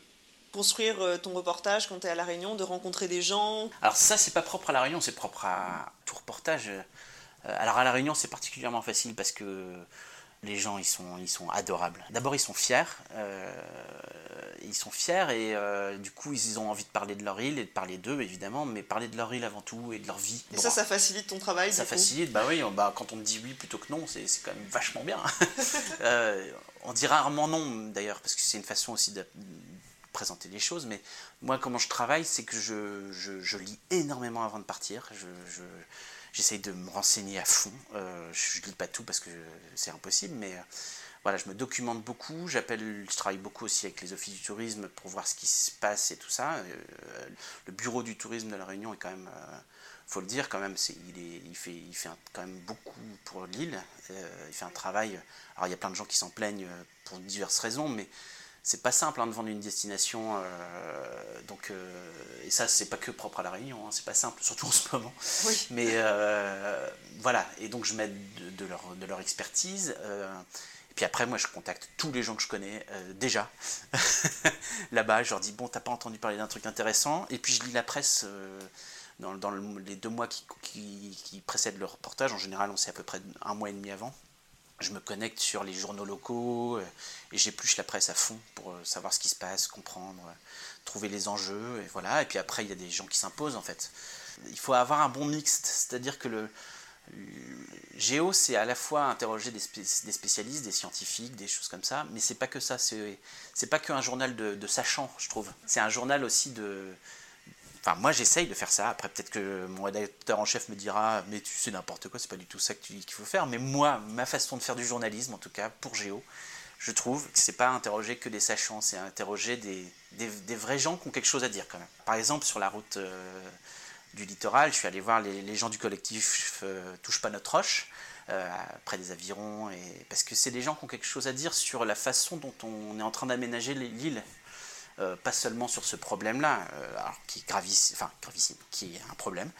construire euh, ton reportage quand tu es à La Réunion, de rencontrer des gens Alors ça, c'est pas propre à La Réunion, c'est propre à tout reportage. Euh, alors à La Réunion, c'est particulièrement facile parce que les gens, ils sont, ils sont adorables. D'abord, ils sont fiers. Euh, ils sont fiers et du coup, ils ont envie de parler de leur île et de parler d'eux, évidemment, mais parler de leur île avant tout et de leur vie. Et ça, ça facilite ton travail Ça facilite, bah oui, bah, quand on me dit oui plutôt que non, c'est quand même vachement bien. on dit rarement non, d'ailleurs, parce que c'est une façon aussi de, présenter les choses, mais moi, comment je travaille, c'est que je, je, lis énormément avant de partir. Je, j'essaye de me renseigner à fond. Euh, je ne lis pas tout parce que c'est impossible, mais euh, voilà, je me documente beaucoup. J'appelle, je travaille beaucoup aussi avec les offices du tourisme pour voir ce qui se passe et tout ça. Euh, le bureau du tourisme de la Réunion est quand même, faut le dire quand même, c'est, il, est, il fait, il fait quand même beaucoup pour l'île. il fait un travail. Alors il y a plein de gens qui s'en plaignent pour diverses raisons, mais c'est pas simple hein, de vendre une destination. Euh, donc, euh, et ça, c'est pas que propre à La Réunion, hein, c'est pas simple, surtout en ce moment. Mais euh, voilà, et donc je m'aide de, leur, de leur expertise. et puis après, moi, je contacte tous les gens que je connais déjà là-bas. Je leur dis Bon, t'as pas entendu parler d'un truc intéressant Et puis je lis la presse. Dans, dans, les deux mois qui, qui, qui précèdent le reportage, en général on sait à peu près un mois et demi avant je me connecte sur les journaux locaux euh, et j'épluche la presse à fond pour euh, savoir ce qui se passe, comprendre, euh, trouver les enjeux et voilà. Et puis après, il y a des gens qui s'imposent en fait. Il faut avoir un bon mixte, c'est-à-dire que le, Géo, c'est à la fois interroger des, spécialistes, des scientifiques, des choses comme ça, mais c'est pas que ça. C'est pas qu'un journal de, de sachants, je trouve. C'est un journal aussi de Enfin, moi, j'essaye de faire ça. Après, peut-être que mon rédacteur en chef me dira, mais tu sais n'importe quoi, c'est pas du tout ça qu'il faut faire. Mais moi, ma façon de faire du journalisme, en tout cas pour Géo, je trouve que c'est pas interroger que des sachants, c'est interroger des, des, vrais gens qui ont quelque chose à dire quand même. Par exemple, sur la route euh, du littoral. Je suis allé voir les, gens du collectif Touche pas notre roche, près des avirons, et, parce que c'est des gens qui ont quelque chose à dire sur la façon dont on est en train d'aménager l'île. Pas seulement sur ce problème-là, qui est enfin gravissime, qui est un problème,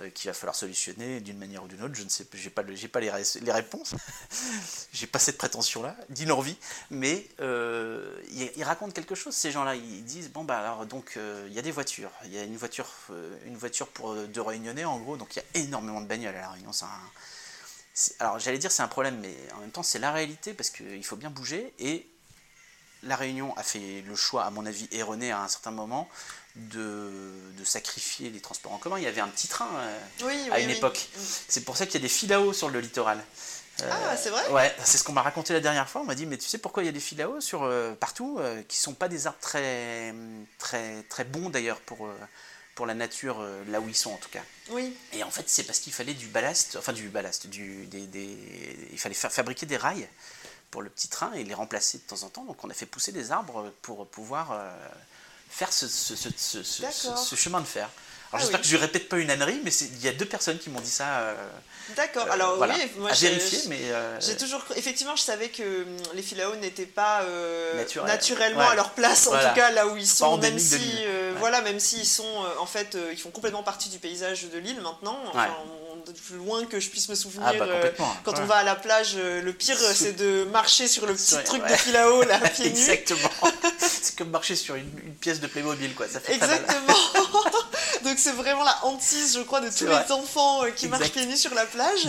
euh, qu'il va falloir solutionner d'une manière ou d'une autre. Je ne sais, j'ai pas, j'ai pas les, les réponses, j'ai pas cette prétention-là, dit l'envie, mais euh, ils, racontent quelque chose. Ces gens-là, ils disent bon bah alors donc euh, il y a des voitures, il y a une voiture, une voiture pour deux réunionnais en gros, donc il y a énormément de bagnoles à la Réunion. alors j'allais dire c'est un problème, mais en même temps c'est la réalité parce qu'il faut bien bouger et la Réunion a fait le choix, à mon avis erroné à un certain moment, de, de, sacrifier les transports en commun. Il y avait un petit train euh, à une époque. C'est pour ça qu'il y a des eau sur le littoral. Euh, ah, c'est vrai? Ouais, c'est ce qu'on m'a raconté la dernière fois. On m'a dit, mais tu sais pourquoi il y a des eau sur, euh, partout, qui sont pas des arbres très, très, très bons d'ailleurs pour, pour la nature, là où ils sont en tout cas. Oui. Et en fait, c'est parce qu'il fallait du ballast, enfin du ballast, du, des, des, il fallait fabriquer des rails pour le petit train et les remplacer de temps en temps. Donc on a fait pousser des arbres pour pouvoir faire ce, ce, chemin de fer. Alors ah j'espère que je ne répète pas une ânerie, mais il y a deux personnes qui m'ont dit ça. Euh, D'accord. Alors oui, moi à vérifier, mais euh, j'ai toujours effectivement, je savais que hum, les filaos n'étaient pas euh, naturellement à leur place, en tout cas là où ils sont, même si voilà, même s'ils sont en fait, ils font complètement partie du paysage de l'île maintenant. Enfin, plus loin que je puisse me souvenir. Ah, bah, quand on va à la plage, le pire c'est de marcher sur le petit truc de filao là, pieds nus. Exactement. c'est comme marcher sur une, pièce de Playmobil quoi. Ça fait Exactement. Donc c'est vraiment la hantise, je crois, de tous les enfants euh, qui marchent pieds nus sur la plage.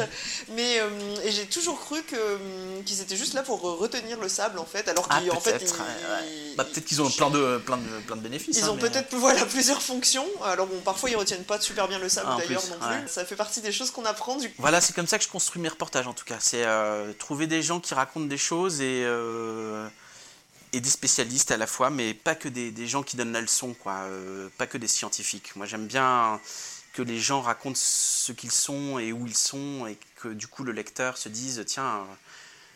Mais euh, et j'ai toujours cru euh, qu'ils étaient juste là pour retenir le sable en fait, alors ah, qu'en fait, bah, peut-être qu'ils ont plein de plein de plein de bénéfices. Ils hein, ont peut-être voilà plusieurs fonctions. Alors bon, parfois ils retiennent pas super bien le sable ah, d'ailleurs non plus. Ça fait partie des choses qu'on apprend. Du... Voilà, c'est comme ça que je construis mes reportages en tout cas. C'est trouver des gens qui racontent des choses et et des spécialistes à la fois, mais pas que des, gens qui donnent la leçon, quoi, euh, pas que des scientifiques. Moi j'aime bien que les gens racontent ce qu'ils sont et où ils sont, et que du coup le lecteur se dise, tiens,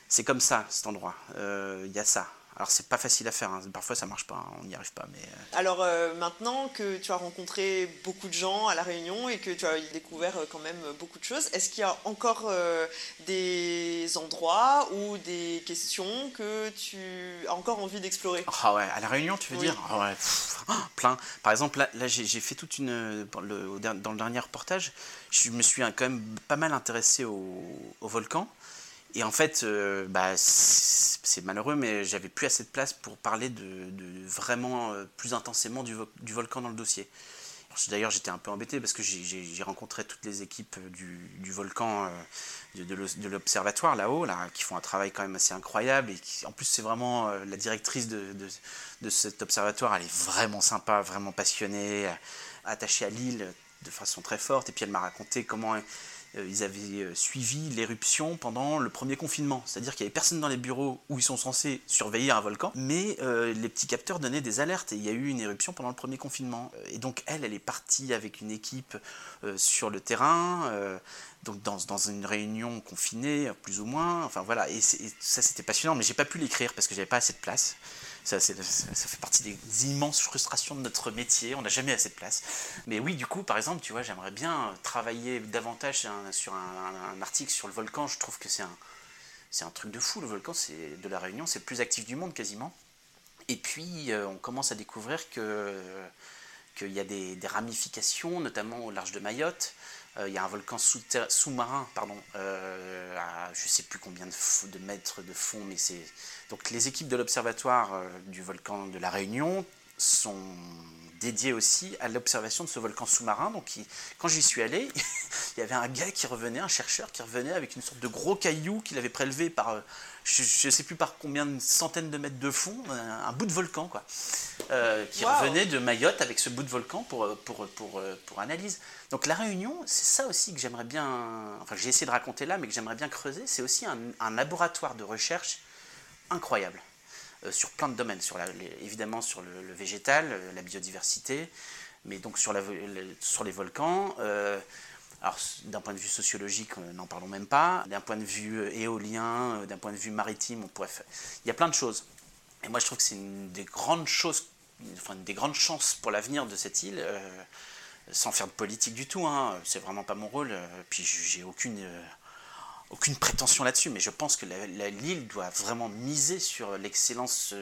c'est comme ça cet endroit, euh, il y a ça. Alors c'est pas facile à faire, hein. parfois ça marche pas, hein. on n'y arrive pas. Mais euh. Alors euh, maintenant que tu as rencontré beaucoup de gens à la Réunion et que tu as découvert euh, quand même beaucoup de choses, est-ce qu'il y a encore des endroits ou des questions que tu as encore envie d'explorer? Ah ouais, à la Réunion tu veux dire? Ah ouais, plein. Par exemple là, j'ai fait toute une dans le dernier reportage, je me suis quand même pas mal intéressé au, au volcan. Et en fait, euh, bah, c'est malheureux, mais j'avais plus assez de place pour parler de, vraiment euh, plus intensément du, volcan dans le dossier. D'ailleurs, j'étais un peu embêté parce que j'ai rencontré toutes les équipes du, volcan, euh, de, l'observatoire là-haut, là, qui font un travail quand même assez incroyable. Et en plus, c'est vraiment la directrice de, cet observatoire, elle est vraiment sympa, vraiment passionnée, attachée à l'île de façon très forte. Et puis, elle m'a raconté comment euh, ils avaient euh, suivi l'éruption pendant le premier confinement. C'est-à-dire qu'il n'y avait personne dans les bureaux où ils sont censés surveiller un volcan, mais euh, les petits capteurs donnaient des alertes et il y a eu une éruption pendant le premier confinement. Et donc elle, elle est partie avec une équipe sur le terrain, donc dans, dans, une réunion confinée, plus ou moins. Enfin voilà, et, et ça c'était passionnant, mais j'ai pas pu l'écrire parce que j'avais pas assez de place. Ça, fait partie des immenses frustrations de notre métier. On n'a jamais assez de place. Mais oui, du coup, par exemple, tu vois, j'aimerais bien travailler davantage sur un, article sur le volcan. Je trouve que c'est un, c'est un truc de fou. Le volcan c'est de la Réunion, c'est le plus actif du monde quasiment. Et puis, euh, on commence à découvrir que qu'il y a des, ramifications, notamment au large de Mayotte. Euh, il y a un volcan sous-marin, pardon, euh, à je ne sais plus combien de, mètres de fond, mais c'est donc les équipes de l'observatoire euh, du volcan de la Réunion sont dédiées aussi à l'observation de ce volcan sous-marin. Donc quand j'y suis allé, il y avait un gars qui revenait, un chercheur qui revenait avec une sorte de gros caillou qu'il avait prélevé par, je ne sais plus par combien de centaines de mètres de fond, un, bout de volcan quoi, euh, qui revenait de Mayotte avec ce bout de volcan pour, pour, pour, pour analyse. Donc la Réunion, c'est ça aussi que j'aimerais bien, enfin j'ai essayé de raconter là, mais que j'aimerais bien creuser, c'est aussi un, un laboratoire de recherche incroyable euh, sur plein de domaines, sur évidemment sur le, végétal, euh, la biodiversité, mais donc sur, la, sur les volcans. Euh, alors d'un point de vue sociologique, n'en parlons même pas. D'un point de vue éolien, d'un point de vue maritime, on pourrait faire... Il y a plein de choses. Et moi, je trouve que c'est une des grandes choses, enfin une des grandes chances pour l'avenir de cette île. sans faire de politique du tout, hein, c'est vraiment pas mon rôle, puis j'ai aucune, aucune prétention là-dessus, mais je pense que Lille doit vraiment miser sur l'excellence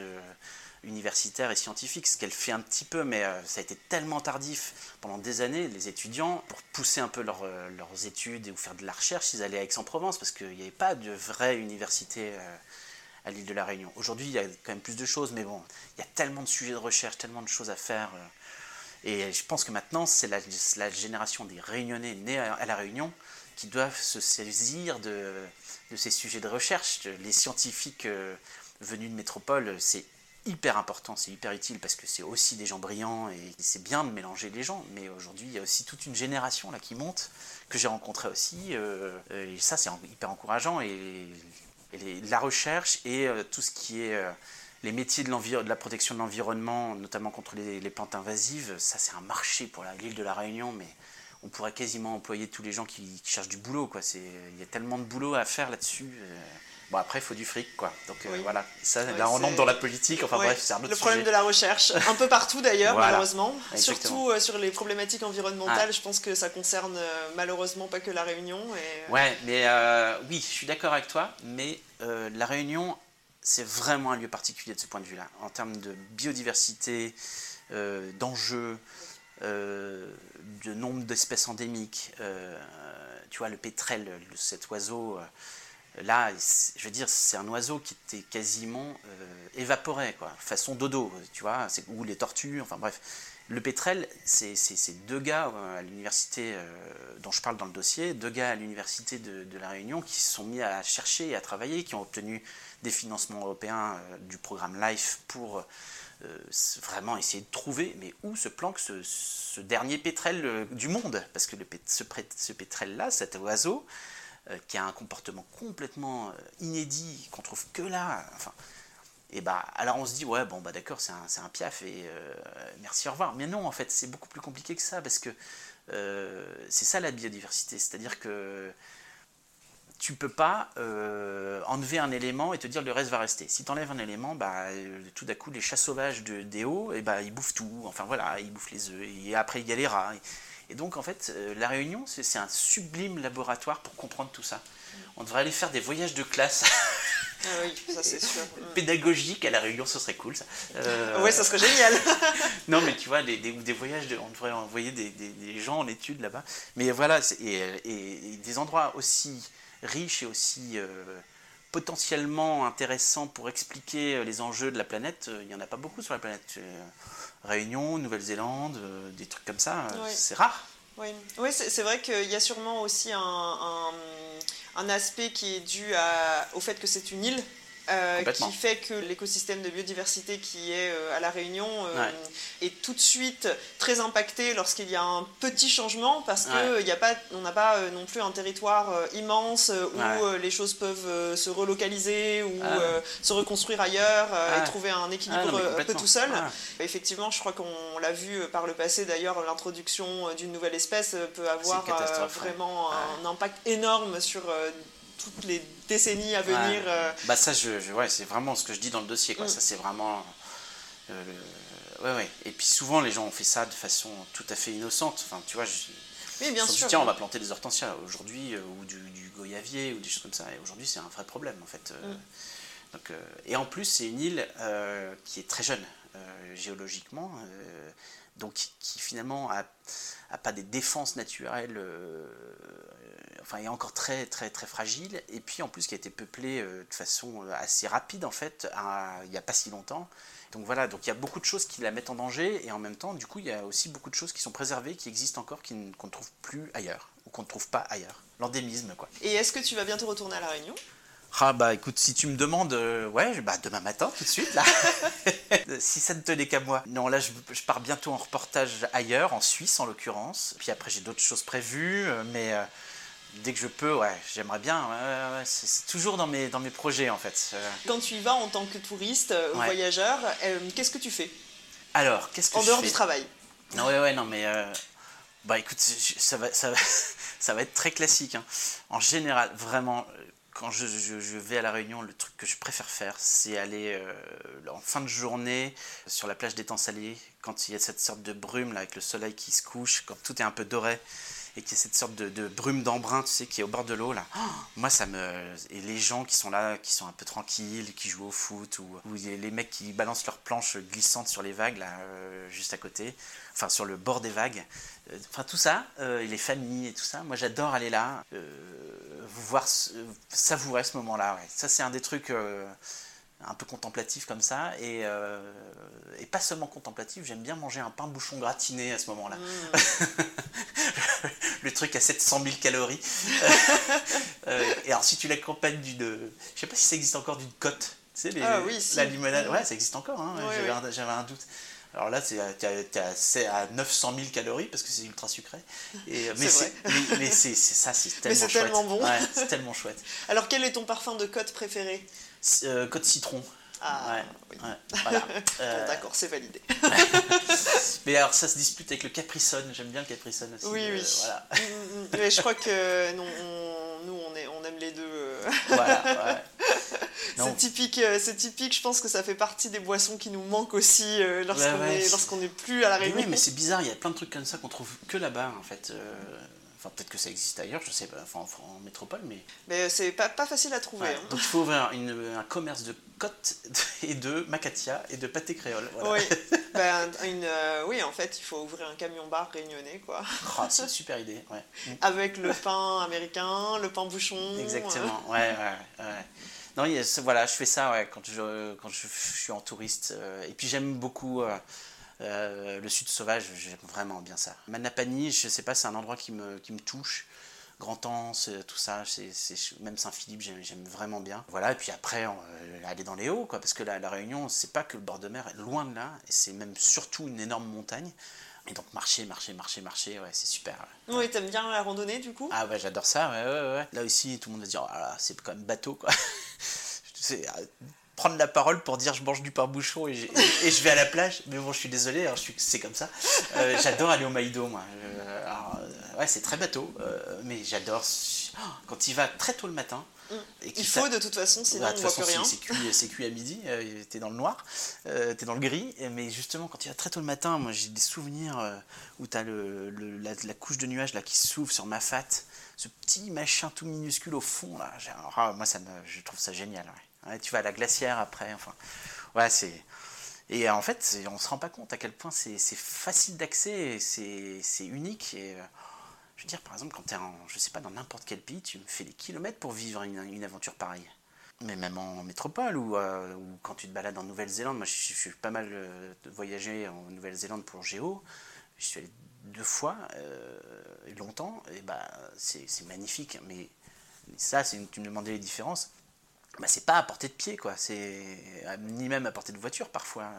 universitaire et scientifique, ce qu'elle fait un petit peu, mais euh, ça a été tellement tardif pendant des années, les étudiants, pour pousser un peu euh, leurs études ou faire de la recherche, ils allaient à Aix-en-Provence, parce qu'il n'y avait pas de vraie université euh, à l'île de la Réunion. Aujourd'hui, il y a quand même plus de choses, mais bon, il y a tellement de sujets de recherche, tellement de choses à faire. et je pense que maintenant, c'est la, génération des Réunionnais nés à, la Réunion qui doivent se saisir de, de, ces sujets de recherche. Les scientifiques venus de métropole, c'est hyper important, c'est hyper utile parce que c'est aussi des gens brillants et c'est bien de mélanger les gens. Mais aujourd'hui, il y a aussi toute une génération là qui monte que j'ai rencontré aussi euh, et ça c'est hyper encourageant et, la recherche et euh, tout ce qui est euh, les métiers de, de, la protection de l'environnement, notamment contre les, plantes invasives, ça c'est un marché pour l'île de la Réunion, mais on pourrait quasiment employer tous les gens qui, cherchent du boulot. Quoi. Il y a tellement de boulot à faire là-dessus. Bon, après, il faut du fric, quoi. Donc euh, voilà, ça, là, on entre dans la politique. Enfin bref, c'est un autre Le problème de la recherche, un peu partout d'ailleurs, malheureusement. Surtout euh, sur les problématiques environnementales, ah. je pense que ça concerne euh, malheureusement pas que la Réunion. Et... Ouais, mais oui, je suis d'accord avec toi, mais la Réunion, c'est vraiment un lieu particulier de ce point de vue-là. En termes de biodiversité, d'enjeux, de nombre d'espèces endémiques. tu vois, le pétrel, cet oiseau Là, je veux dire, c'est un oiseau qui était quasiment euh, évaporé, quoi, façon dodo, tu vois, ou les tortues, enfin bref. Le pétrel, c'est deux gars euh, à l'université euh, dont je parle dans le dossier, deux gars à l'université de, La Réunion qui se sont mis à chercher et à travailler, qui ont obtenu des financements européens du programme LIFE pour vraiment essayer de trouver, mais où se planque ce, dernier pétrel du monde? Parce que ce, ce pétrel-là, cet oiseau, qui a un comportement complètement euh, inédit, qu'on trouve que là. Enfin, et bah, alors on se dit, ouais, bon, bah d'accord, c'est un, un, piaf et euh, merci, au revoir. Mais non, en fait, c'est beaucoup plus compliqué que ça parce que c'est ça la biodiversité. C'est-à-dire que tu peux pas enlever un élément et te dire le reste va rester. Si tu enlèves un élément, bah, tout d'un coup, les chats sauvages de, des hauts, et bah, ils bouffent tout. Enfin voilà, ils bouffent les œufs. Et après, il y a les rats. Donc, en fait, euh, la Réunion, c'est un sublime laboratoire pour comprendre tout ça. On devrait aller faire des voyages de classe. Ah oui, ça c'est sûr. Pédagogique à la Réunion, ce serait cool ça. Euh... Ouais, ça serait génial. non, mais tu vois, des, des, voyages, de, on devrait envoyer des, des, gens en études là-bas. Mais voilà, et, des endroits aussi riches et aussi euh, potentiellement intéressants pour expliquer euh, les enjeux de la planète, il n'y en a pas beaucoup sur la planète. Réunion, Nouvelle-Zélande, euh, des trucs comme ça, euh, c'est rare. Oui, oui c'est vrai qu'il y a sûrement aussi un, un, aspect qui est dû à, au fait que c'est une île euh, qui fait que l'écosystème de biodiversité qui est euh, à La Réunion euh, est tout de suite très impacté lorsqu'il y a un petit changement parce qu'on n'a pas non plus un territoire immense où les choses peuvent se relocaliser ou ah se reconstruire ailleurs et trouver un équilibre ah un peu tout seul. Effectivement, je crois qu'on l'a vu par le passé d'ailleurs, l'introduction d'une nouvelle espèce peut avoir vraiment un impact énorme sur toutes les décennies à venir. Euh. Bah ça, je, ouais, c'est vraiment ce que je dis dans le dossier. Quoi. Mm. Ça, c'est vraiment... Euh, ouais, ouais. Et puis souvent, les gens ont fait ça de façon tout à fait innocente. Enfin, tu vois, je... Oui, bien sûr. tiens, on va planter des hortensias aujourd'hui, euh, ou du, goyavier, ou des choses comme ça. Et aujourd'hui, c'est un vrai problème, en fait. Mm. Donc, et en plus, c'est une île qui est très jeune, géologiquement, donc qui finalement a, pas des défenses naturelles enfin, est encore très, très, très fragile, et puis en plus qui a été peuplé euh, de façon euh, assez rapide, en fait, il n'y a pas si longtemps. Donc voilà, donc il y a beaucoup de choses qui la mettent en danger, et en même temps, du coup, il y a aussi beaucoup de choses qui sont préservées, qui existent encore, qu'on ne trouve plus ailleurs, ou qu'on ne trouve pas ailleurs. L'endémisme, quoi. Et est-ce que tu vas bientôt retourner à La Réunion? Ah bah écoute, si tu me demandes, euh, ouais, bah demain matin tout de suite là. si ça ne tenait qu'à moi. Non, là je, pars bientôt en reportage ailleurs, en Suisse en l'occurrence. Puis après j'ai d'autres choses prévues, mais dès que je peux, ouais, j'aimerais bien. c'est toujours dans mes, dans mes projets en fait. Euh. Quand tu y vas en tant que touriste ou euh, voyageur, euh, qu'est-ce que tu fais? Alors, qu'est-ce que En dehors du travail Non, ouais, ouais, non, mais. bah écoute, ça va, ça, va, ça va être très classique. Hein. En général, vraiment, quand je, vais à La Réunion, le truc que je préfère faire, c'est aller euh, en fin de journée sur la plage des Temps quand il y a cette sorte de brume là, avec le soleil qui se couche, quand tout est un peu doré et qu'il y a cette sorte de, brume d'embrun, tu sais, qui est au bord de l'eau là. moi, ça me et les gens qui sont là, qui sont un peu tranquilles, qui jouent au foot ou, les mecs qui balancent leurs planches glissantes sur les vagues là, euh, juste à côté, enfin sur le bord des vagues. Euh, enfin tout ça, et les familles et tout ça. Moi, j'adore aller là voir, savourer ce moment-là. Ça, c'est un des trucs euh, un peu contemplatifs comme ça. Et, euh, et pas seulement contemplatif, j'aime bien manger un pain bouchon gratiné à ce moment-là. Mmh. le truc à 700 000 calories. Euh, et alors, si tu l'accompagnes d'une. Je sais pas si ça existe encore d'une cote. Tu sais, les, ah la limonade. Ouais, ça existe encore. Hein. J'avais un, doute. Alors là, tu es, à 900 000 calories parce que c'est ultra sucré. Et, mais c'est mais, c'est ça, c'est tellement bon. c'est tellement chouette. Alors quel est ton parfum de côte préféré? Euh, Côte citron. Ah, ouais, voilà. Euh, d'accord, c'est validé. mais alors ça se dispute avec le Caprisonne, j'aime bien le Caprisonne aussi. Oui, oui. Euh, voilà. Mm, mm, mm. mais je crois que non, nous, on, est, on aime les deux. Euh. Voilà, ouais. c'est typique, euh, c'est typique, je pense que ça fait partie des boissons qui nous manquent aussi euh, lorsqu'on n'est plus à la Réunion. Oui, mais c'est bizarre, il y a plein de trucs comme ça qu'on trouve que là-bas en fait. Enfin, peut-être que ça existe ailleurs, je sais pas, enfin, en, métropole, mais. Mais c'est pas, pas facile à trouver. Hein. Donc il faut ouvrir un commerce de côte et de macatia et de pâté créole. Oui. Ben, une, oui, en fait, il faut ouvrir un camion-bar réunionnais, quoi. Oh, c'est une super idée, ouais. Avec le pain américain, le pain bouchon. Exactement, ouais, ouais, ouais. Non, voilà, je fais ça quand, je, suis en touriste. Euh, et puis j'aime beaucoup euh, euh, le sud sauvage, j'aime vraiment bien ça. Manapani, je sais pas, c'est un endroit qui me, qui me touche. Grand Anse, tout ça, c'est, même Saint-Philippe, j'aime, vraiment bien. Voilà, et puis après, aller dans les hauts, quoi, parce que la, la Réunion, c'est pas que le bord de mer, loin de là, et c'est même surtout une énorme montagne. Et donc marcher, marcher, marcher, marcher, ouais, c'est super. Oui, t'aimes bien la randonnée du coup? Ah ouais, j'adore ça, ouais, ouais, ouais. Là aussi, tout le monde va dire, oh c'est quand même bateau, quoi. euh, prendre la parole pour dire je mange du pain bouchon et, et, je vais à la plage. Mais bon, je suis désolé, hein, c'est comme ça. Euh, j'adore aller au Maïdo, moi. Euh, ouais, c'est très bateau, mais j'adore. quand il va très tôt le matin, mm. il faut de toute façon, sinon bah, on voit plus rien. C'est cuit, cuit, à midi, euh, t'es dans le noir, euh, t'es dans le gris, mais justement quand il va très tôt le matin, moi j'ai des souvenirs où t'as le, le la, la, couche de nuages là qui s'ouvre sur ma fat, ce petit machin tout minuscule au fond là, ah, moi ça me, je trouve ça génial. Ouais tu vas à la glacière après, enfin. Ouais, c'est. Et en fait, on se rend pas compte à quel point c'est facile d'accès, c'est unique. Et, euh, je veux dire, par exemple, quand tu es en, je sais pas, dans n'importe quel pays, tu me fais des kilomètres pour vivre une, aventure pareille. Mais même en métropole euh, ou, quand tu te balades en Nouvelle-Zélande, moi je, suis pas mal euh, voyagé en Nouvelle-Zélande pour Géo. Je suis allé deux fois, longtemps, et bah c'est magnifique. Mais ça, tu me demandais les différences bah, c'est pas à portée de pied, quoi. C'est ni même à portée de voiture parfois.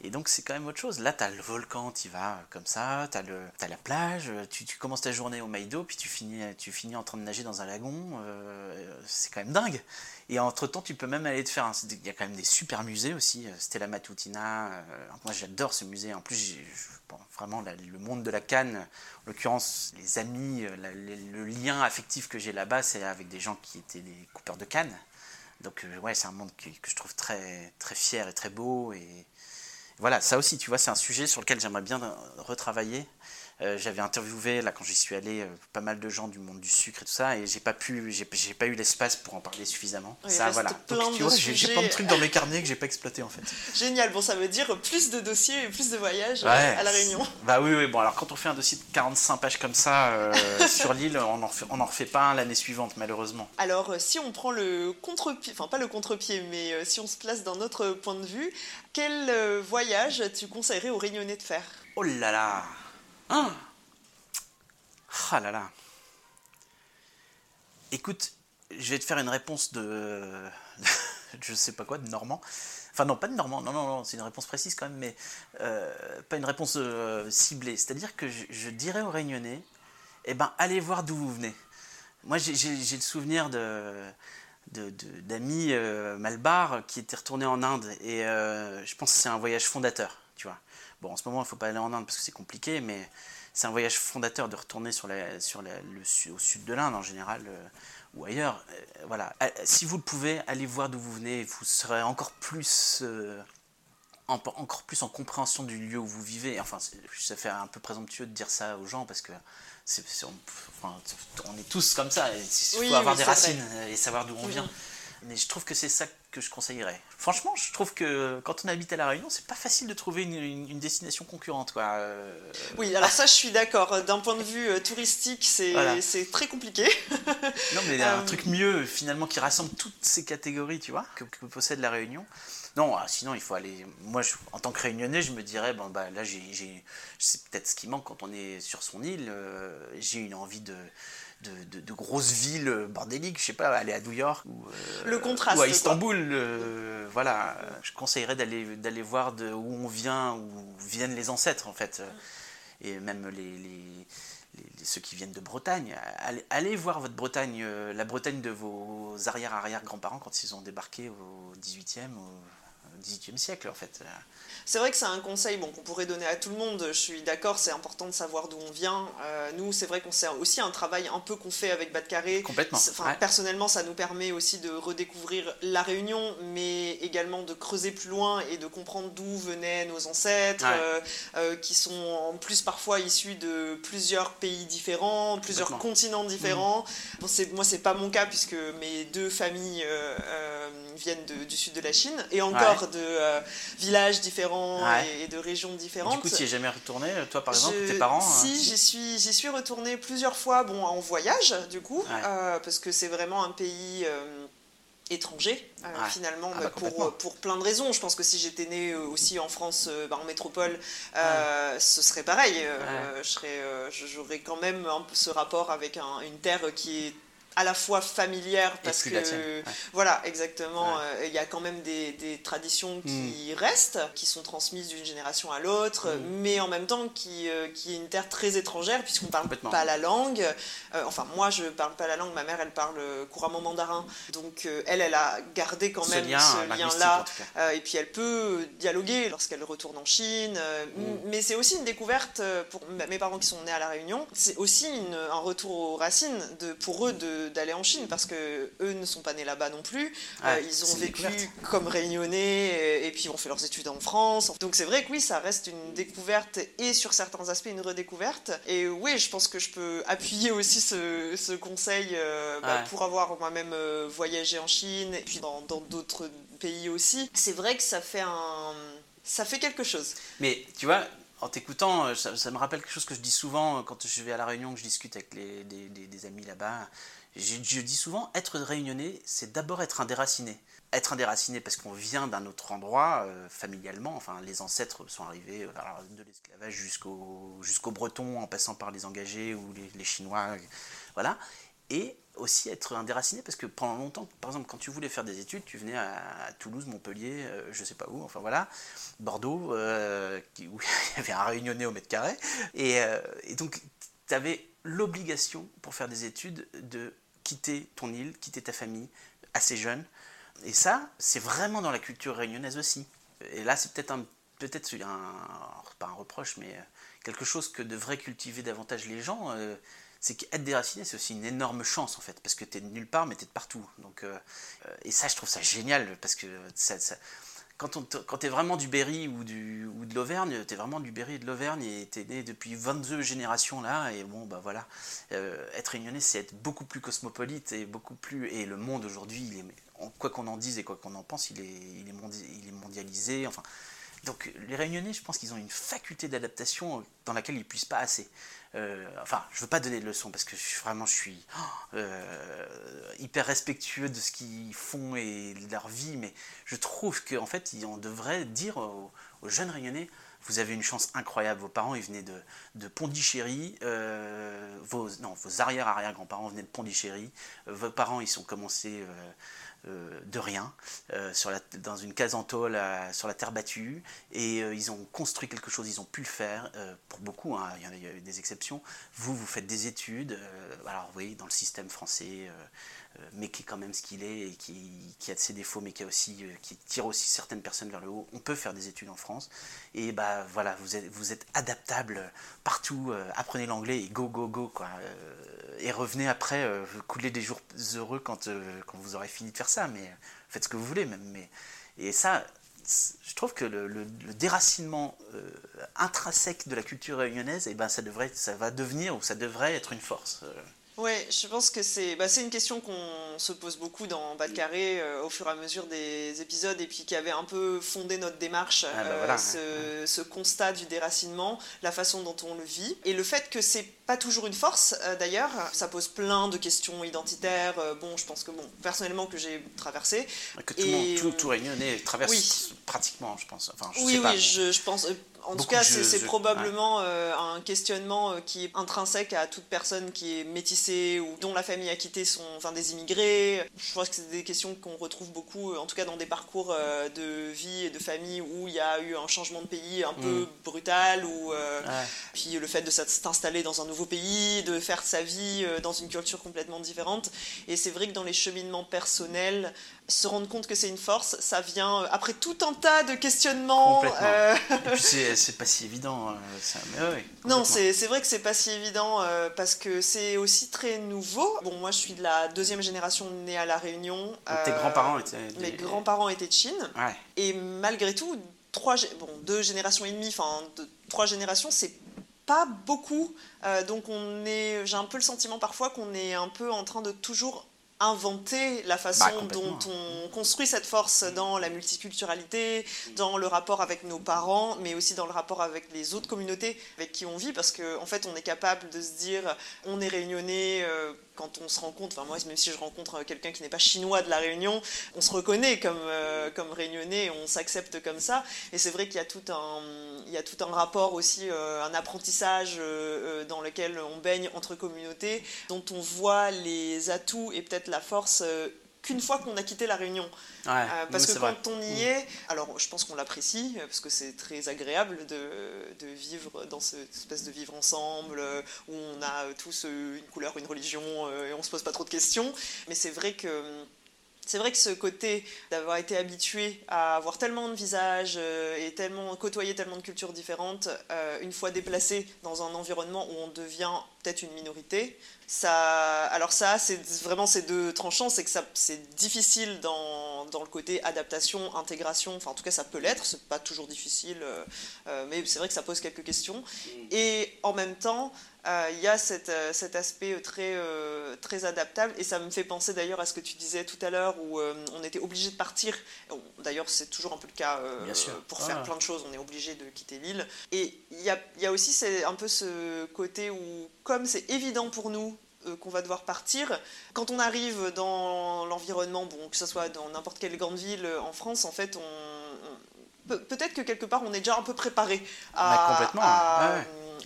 Euh. Et donc c'est quand même autre chose. Là, tu as le volcan, tu vas comme ça, tu as, as, la plage, tu, commences ta journée au Maïdo, puis tu finis, tu finis en train de nager dans un lagon. Euh, c'est quand même dingue. Et entre-temps, tu peux même aller te faire... Un, il y a quand même des super musées aussi. Euh, Stella Matutina, moi j'adore ce musée. En plus, vraiment le monde de la canne, en l'occurrence les amis, le lien affectif que j'ai là-bas, c'est avec des gens qui étaient des coupeurs de canne. Donc euh, ouais, c'est un monde que, je trouve très, très fier et très beau. Voilà, ça aussi, tu vois, c'est un sujet sur lequel j'aimerais bien retravailler. Euh, j'avais interviewé là quand j'y suis allé euh, pas mal de gens du monde du sucre et tout ça et j'ai pas pu j'ai, pas eu l'espace pour en parler suffisamment. ça voilà. Donc tu vois, j'ai, plein de trucs dans mes carnets que j'ai pas exploité en fait. Génial. Bon, ça veut dire plus de dossiers et plus de voyages à la Réunion. Bah oui oui. Bon alors quand on fait un dossier de 45 pages comme ça sur l'île, on en on en refait pas un l'année suivante malheureusement. Alors si on prend le contre-pied, enfin pas le contre-pied, mais si on se place d'un autre point de vue, quel voyage tu conseillerais aux Réunionnais de faire? Oh là là ah Ah là là Écoute, je vais te faire une réponse de. je sais pas quoi, de Normand. Enfin, non, pas de Normand, non, non, non, c'est une réponse précise quand même, mais euh, pas une réponse euh, ciblée. C'est-à-dire que je, dirais aux Réunionnais, eh ben, allez voir d'où vous venez. Moi, j'ai le souvenir de d'amis euh, Malbar qui étaient retournés en Inde et je pense que c'est un voyage fondateur, tu vois. Bon, en ce moment, il ne faut pas aller en Inde parce que c'est compliqué, mais c'est un voyage fondateur de retourner sur la, sur le, au sud de l'Inde en général, euh, ou ailleurs, voilà. Si vous le pouvez, allez voir d'où vous venez, vous serez encore plus encore plus en compréhension du lieu où vous vivez. Enfin, ça fait un peu présomptueux de dire ça aux gens parce que c'est, on, est tous comme ça. Il faut avoir des racines et savoir d'où on mm-hmm. vient. Mais je trouve que c'est ça que je conseillerais. Franchement, je trouve que quand on habite à La Réunion, c'est pas facile de trouver une, destination concurrente. Quoi. Euh. Oui, alors ça, je suis d'accord. D'un point de vue euh, touristique, c'est très compliqué. non, mais il y a un euh. truc mieux, finalement, qui rassemble toutes ces catégories, tu vois, que, que possède La Réunion. Non, ah, sinon il faut aller. Moi, en tant que réunionnais, je me dirais, bon, bah, là, j'ai, c'est peut-être ce qui manque quand on est sur son île. Euh, j'ai une envie de, de, grosses villes bordéliques, je sais pas, aller à New York ou, euh, le contraste, ou à Istanbul. Euh, voilà, je conseillerais d'aller, d'aller voir de où on vient, où viennent les ancêtres, en fait. Et même les, les ceux qui viennent de Bretagne, allez, allez, voir votre Bretagne, la Bretagne de vos arrière-arrière-grands-parents quand ils ont débarqué au 18e, 18e siècle en fait. C'est vrai que c'est un conseil bon, qu'on pourrait donner à tout le monde, je suis d'accord, c'est important de savoir d'où on vient. Euh, nous, c'est vrai qu'on sait aussi un travail un peu qu'on fait avec Bas de Carré. Complètement. Personnellement, ça nous permet aussi de redécouvrir la Réunion, mais également de creuser plus loin et de comprendre d'où venaient nos ancêtres, euh, euh, qui sont en plus parfois issus de plusieurs pays différents, plusieurs continents différents. Mmh. Bon, moi, c'est pas mon cas puisque mes deux familles viennent du sud de la Chine et encore de villages différents et, de régions différentes. du coup, tu n'y es jamais retourné, toi par exemple, tes parents Si, hein, j'y suis, j'y suis retournée plusieurs fois, bon, en voyage du coup, euh, parce que c'est vraiment un pays euh, étranger finalement ah bah, pour, pour plein de raisons. Je pense que si j'étais née aussi en France bah, en métropole ce serait pareil je j'aurais quand même un ce rapport avec une terre qui est à la fois familière parce que voilà exactement euh, il y a quand même des, des traditions qui hmm. restent qui sont transmises d'une génération à l'autre hmm. mais en même temps qui, euh, qui est une terre très étrangère puisqu'on parle pas la langue. Euh, enfin moi je parle pas la langue ma mère elle parle couramment mandarin. Donc elle elle a gardé quand même ce lien là et puis elle peut dialoguer lorsqu'elle retourne en Chine. Hmm. mais c'est aussi une découverte pour mes parents qui sont nés à la Réunion. C'est aussi une, un retour aux racines de, pour eux de d'aller en Chine parce que eux ne sont pas nés là-bas non plus. Euh, ils ont vécu comme réunionnais et, puis ont fait leurs études en France. Donc c'est vrai que oui, ça reste une découverte et sur certains aspects une redécouverte. Et oui, je pense que je peux appuyer aussi ce, conseil euh, bah, pour avoir moi-même euh, voyagé en Chine et puis dans d'autres pays aussi. C'est vrai que ça fait un ça fait quelque chose. Mais tu vois, en t'écoutant, ça, me rappelle quelque chose que je dis souvent quand je vais à La Réunion, que je discute avec les, des amis là-bas. Je, dis souvent, être réunionnais, c'est d'abord être un déraciné. Être un déraciné parce qu'on vient d'un autre endroit, euh, familialement, enfin les ancêtres sont arrivés euh, de l'esclavage jusqu'au jusqu'au breton, en passant par les engagés ou les, chinois, voilà. Et aussi être un déraciné parce que pendant longtemps, par exemple, quand tu voulais faire des études, tu venais à, Toulouse, Montpellier, euh, je sais pas où, enfin voilà, Bordeaux, où il y avait un réunionnais au mètre carré. Et, et donc, tu avais l'obligation pour faire des études de quitter ton île, quitter ta famille assez jeune. Et ça, c'est vraiment dans la culture réunionnaise aussi. Et là, c'est peut-être un, peut-être pas un reproche, mais euh, quelque chose que devraient cultiver davantage les gens. Euh, c'est qu'être déraciné, c'est aussi une énorme chance en fait, parce que tu es de nulle part, mais tu es de partout. Donc, euh, et ça, je trouve ça génial, parce que ça, quand, quand tu es vraiment du Berry ou, de l'Auvergne, tu es vraiment du Berry et de l'Auvergne et tu es né depuis 22 générations là. Et bon, bah voilà, euh, être réunionnais, c'est être beaucoup plus cosmopolite et beaucoup plus. Et le monde aujourd'hui, quoi qu'on en dise et quoi qu'on en pense, il est, il, est il est mondialisé. Enfin, donc les réunionnais, je pense qu'ils ont une faculté d'adaptation dans laquelle ils ne puissent pas assez. Euh, enfin, je veux pas donner de leçons parce que vraiment je suis euh, hyper respectueux de ce qu'ils font et de leur vie, mais je trouve qu'en fait, on devrait dire aux, jeunes Réunionnais vous avez une chance incroyable. Vos parents, ils venaient de, Pondichéry. Euh, vos, non, vos arrière-arrière-grands-parents venaient de Pondichéry. vos parents, ils sont commencés de rien, sur la, dans une case en tôle sur la terre battue, et ils ont construit quelque chose, ils ont pu le faire, pour beaucoup, hein, il, y a, eu des exceptions. Vous, vous faites des études, alors oui, dans le système français, mais qui est quand même ce qu'il est et qui, qui, a ses défauts, mais euh, qui tire aussi certaines personnes vers le haut. On peut faire des études en France. Et bah voilà, vous êtes, adaptable partout. Euh, apprenez l'anglais et go, go, go. Quoi. Euh, et revenez après, couler des jours heureux quand, quand vous aurez fini de faire ça. Mais faites ce que vous voulez même. Mais, et ça, je trouve que le, déracinement intrinsèque de la culture réunionnaise, eh ben ça, devrait, ça va devenir ou ça devrait être une force. Oui, je pense que c'est bah, une question qu'on se pose beaucoup dans Bas de Carré euh, au fur et à mesure des épisodes et puis qui avait un peu fondé notre démarche, ah, bah euh, ce, ce, constat du déracinement, la façon dont on le vit et le fait que c'est pas toujours une force euh, d'ailleurs, ça pose plein de questions identitaires. bon, je pense que bon, personnellement que j'ai traversé. Que tout, et, monde, tout, tout Réunionnais traverse pratiquement, je pense. Enfin, je oui, sais oui, Je, je pense en tout cas, c'est probablement euh, un questionnement euh, qui est intrinsèque à toute personne qui est métissée ou dont la famille a quitté son, enfin des immigrés. Je pense que c'est des questions qu'on retrouve beaucoup, en tout cas dans des parcours euh, de vie et de famille où il y a eu un changement de pays un peu mm. brutal ou puis le fait de s'installer dans un nouveau pays, de faire sa vie dans une culture complètement différente. Et c'est vrai que dans les cheminements personnels, se rendre compte que c'est une force, ça vient euh, après tout un tas de questionnements. Euh... Et puis c'est pas si évident. Euh, non, c'est vrai que c'est pas si évident euh, parce que c'est aussi très nouveau. Bon, moi je suis de la deuxième génération née à La Réunion. tes grands-parents étaient. Mes grands-parents étaient de Chine. Et malgré tout, trois, bon, deux générations et demie, enfin trois générations, c'est pas beaucoup. donc on est, j'ai un peu le sentiment parfois qu'on est un peu en train de toujours inventer la façon bah, dont on construit cette force dans la multiculturalité, dans le rapport avec nos parents, mais aussi dans le rapport avec les autres communautés avec qui on vit, parce qu'en en fait, on est capable de se dire, on est réunionnais. Euh, quand on se rencontre, enfin moi même si je rencontre quelqu'un qui n'est pas chinois de la Réunion, on se reconnaît comme, euh, comme réunionnais, on s'accepte comme ça. Et c'est vrai qu'il y a tout un, il y a tout un rapport aussi, euh, un apprentissage euh, dans lequel on baigne entre communautés, dont on voit les atouts et peut-être la force qu'une fois qu'on a quitté la Réunion. parce que quand on y mm. est, alors je pense qu'on l'apprécie, parce que c'est très agréable de, de, vivre dans cette espèce de vivre ensemble, où on a tous une couleur, une religion, et on se pose pas trop de questions. Mais c'est vrai que c'est vrai que ce côté d'avoir été habitué à avoir tellement de visages euh, et tellement côtoyer tellement de cultures différentes, euh, une fois déplacé dans un environnement où on devient peut-être une minorité, ça, alors ça, c'est vraiment ces deux tranchants, c'est que c'est difficile dans, dans, le côté adaptation, intégration, enfin en tout cas ça peut l'être, c'est pas toujours difficile, euh, mais c'est vrai que ça pose quelques questions. Et en même temps, il y a euh, cet aspect très, euh, très adaptable. Et ça me fait penser d'ailleurs à ce que tu disais tout à l'heure, où on était obligé de partir. D'ailleurs, c'est toujours un peu le cas pour faire plein de choses, on est obligé de quitter l'île. Et il y a, y a, aussi un peu ce côté où, comme c'est évident pour nous qu'on va devoir partir. Quand on arrive dans l'environnement, bon, que ce soit dans n'importe quelle grande ville en France, en fait, on, peut-être que quelque part on est déjà un peu préparé à, complètement, à,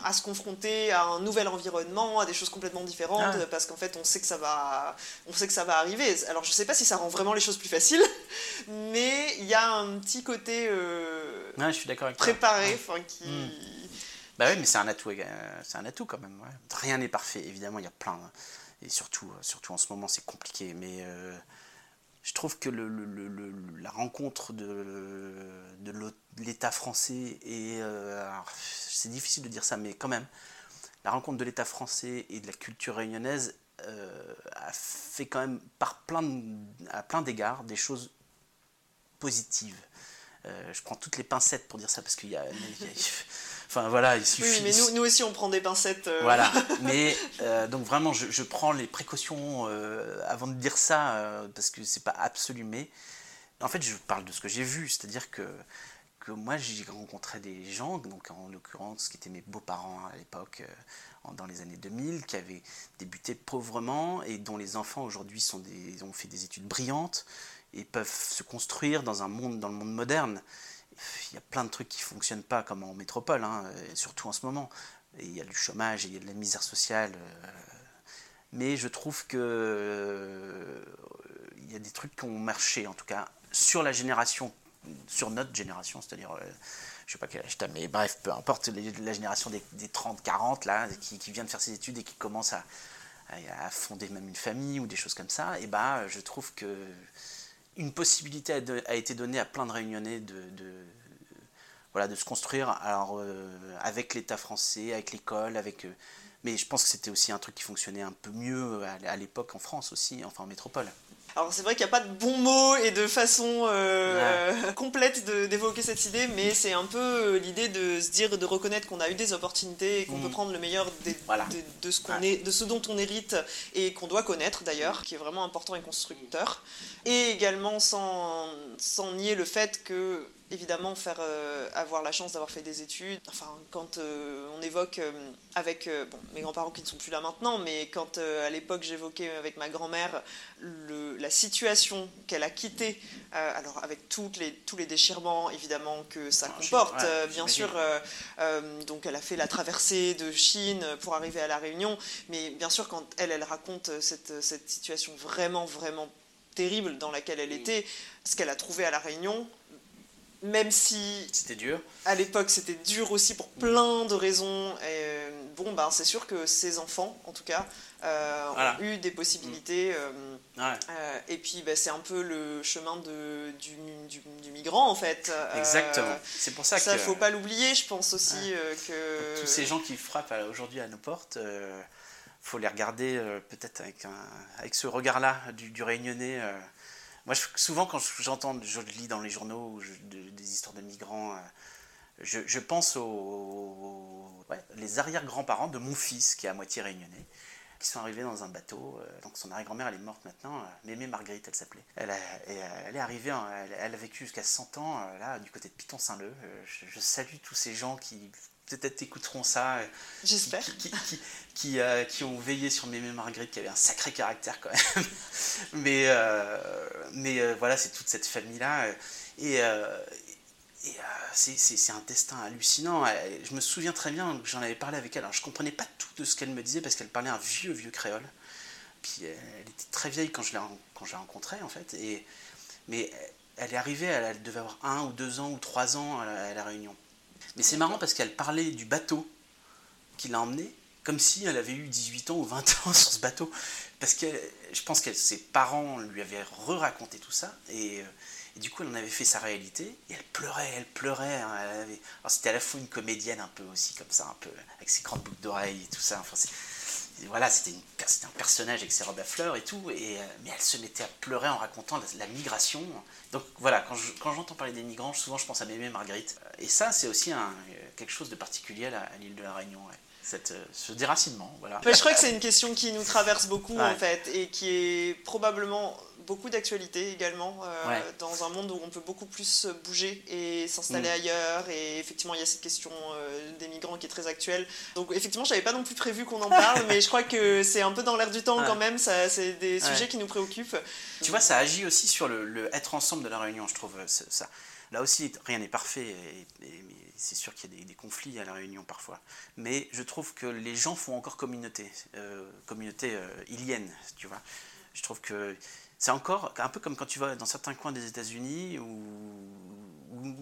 à se confronter à un nouvel environnement, à des choses complètement différentes, ah. parce qu'en fait, on sait que ça va, on sait que ça va arriver. Alors, je sais pas si ça rend vraiment les choses plus faciles, mais il y a un petit côté euh, je suis d'accord préparé, qui. Hmm. Bah oui, mais c'est un atout, euh, c'est un atout quand même. Rien n'est parfait, évidemment, il y a plein, et surtout, euh, surtout en ce moment, c'est compliqué, mais je trouve que le, la rencontre de, l'État français et c'est difficile de dire ça, mais quand même, la rencontre de l'État français et de la culture réunionnaise euh, a fait quand même, par plein à plein d'égards, des choses positives. Euh, je prends toutes les pincettes pour dire ça parce qu'il y, a. enfin voilà, il suffit. Oui, mais nous, nous aussi on prend des pincettes. Euh. Voilà, mais donc vraiment je, je, prends les précautions avant de dire ça parce que c'est pas absolu, mais en fait je parle de ce que j'ai vu, c'est-à-dire que que moi j'ai rencontré des gens, donc en l'occurrence qui étaient mes beaux-parents à l'époque, euh, dans les années 2000, qui avaient débuté pauvrement et dont les enfants aujourd'hui ont fait des études brillantes et peuvent se construire dans un monde, dans le monde moderne. Il y a plein de trucs qui ne fonctionnent pas comme en métropole, hein, surtout en ce moment. Il y a du chômage, il y a de la misère sociale. Euh, mais je trouve que y a des trucs qui ont marché, en tout cas, sur la génération, sur notre génération, c'est-à-dire, je je sais pas quel âge tu as, mais bref, peu importe, la génération des, 30-40, là, qui, vient de faire ses études et qui commence à, à, fonder même une famille ou des choses comme ça, et bah, je trouve que une possibilité a, été donnée à plein de réunionnais de, se construire euh, avec l'État français, avec l'école, avec... Euh, mais je pense que c'était aussi un truc qui fonctionnait un peu mieux à, l'époque en France aussi, enfin en métropole. Alors c'est vrai qu'il n'y a pas de bons mots et de façon euh, complète d'évoquer cette idée, mais c'est un peu l'idée de se dire, de reconnaître qu'on a eu des opportunités et qu'on peut mm. prendre le meilleur de, ce qu'on est, de ce dont on hérite et qu'on doit connaître d'ailleurs, qui est vraiment important et constructeur. Et également sans, sans nier le fait que évidemment faire euh, avoir la chance d'avoir fait des études. Enfin, quand euh, on évoque euh, avec bon, mes grands-parents qui ne sont plus là maintenant, mais quand à l'époque j'évoquais avec ma grand-mère la situation qu'elle a quittée, alors avec toutes les, tous les déchirements évidemment que ça ah, comporte, bien sûr. donc elle a fait la traversée de Chine pour arriver à la Réunion, mais bien sûr quand elle, elle raconte cette, cette situation vraiment, vraiment terrible dans laquelle elle était, ce qu'elle a trouvé à la Réunion, même si c'était dur. À l'époque, c'était dur aussi pour plein de raisons. Et, bon, ben, c'est sûr que ces enfants, en tout cas, euh, ont eu des possibilités. Euh, euh, et puis, ben, c'est un peu le chemin de, du, du, migrant, en fait. Exactement. c'est pour ça, ça que. Ça, faut pas l'oublier, je pense aussi que. Tous ces gens qui frappent aujourd'hui à nos portes. faut les regarder peut-être avec, avec ce regard-là du, du réunionnais moi, souvent, quand j'entends, je lis dans les journaux des histoires de migrants, euh, je, pense aux, arrière-grands-parents de mon fils, qui est à moitié réunionnais, qui sont arrivés dans un bateau. Euh, donc, son arrière-grand-mère, elle est morte maintenant. Euh, Mémé Marguerite, elle s'appelait. Elle, elle, est arrivée, elle, a vécu jusqu'à 100 ans, là, du côté de Piton-Saint-Leu. je salue tous ces gens qui peut-être écouteront ça. Euh, J'espère. Qui, euh, qui, ont veillé sur Mémé Marguerite, qui avait un sacré caractère quand même. mais euh, mais voilà, c'est toute cette famille-là. Et, et c'est un destin hallucinant. Je me souviens très bien que j'en avais parlé avec elle. Alors, je comprenais pas tout de ce qu'elle me disait parce qu'elle parlait un vieux, vieux créole. Puis elle était très vieille quand je l'ai rencontrée, en fait. Et, mais elle est arrivée, elle, devait avoir un ou deux ans ou trois ans à la Réunion. Mais c'est marrant parce qu'elle parlait du bateau qui l'a emmené, comme si elle avait eu 18 ans ou 20 ans sur ce bateau. Parce que je pense que ses parents lui avaient re-raconté tout ça. Et, du coup, elle en avait fait sa réalité. Et elle pleurait, elle pleurait. Hein, elle c'était à la fois une comédienne un peu aussi, comme ça, un peu, avec ses grandes boucles d'oreilles et tout ça. Enfin, voilà, c'était un personnage avec ses robes à fleurs et tout, et, euh, mais elle se mettait à pleurer en racontant la, migration. Donc voilà, quand j'entends parler des migrants, souvent je pense à Mémé Marguerite. Et ça, c'est aussi un, quelque chose de particulier à, l'île de la Réunion. Cette, euh, ce déracinement. Voilà. je crois que c'est une question qui nous traverse beaucoup en fait et qui est probablement beaucoup d'actualité également euh, dans un monde où on peut beaucoup plus bouger et s'installer mm. ailleurs. Et effectivement, il y a cette question euh, des migrants qui est très actuelle. Donc effectivement, j'avais pas non plus prévu qu'on en parle, mais je crois que c'est un peu dans l'air du temps quand même. Ça, c'est des sujets qui nous préoccupent. Tu vois, ça agit aussi sur le, être ensemble de la Réunion, je trouve. Ça. Là aussi, rien n'est parfait. Et, c'est sûr qu'il y a des, conflits à la Réunion parfois. Mais je trouve que les gens font encore communauté, euh, communauté ilienne, tu vois. Je trouve que c'est encore un peu comme quand tu vas dans certains coins des États-Unis ou,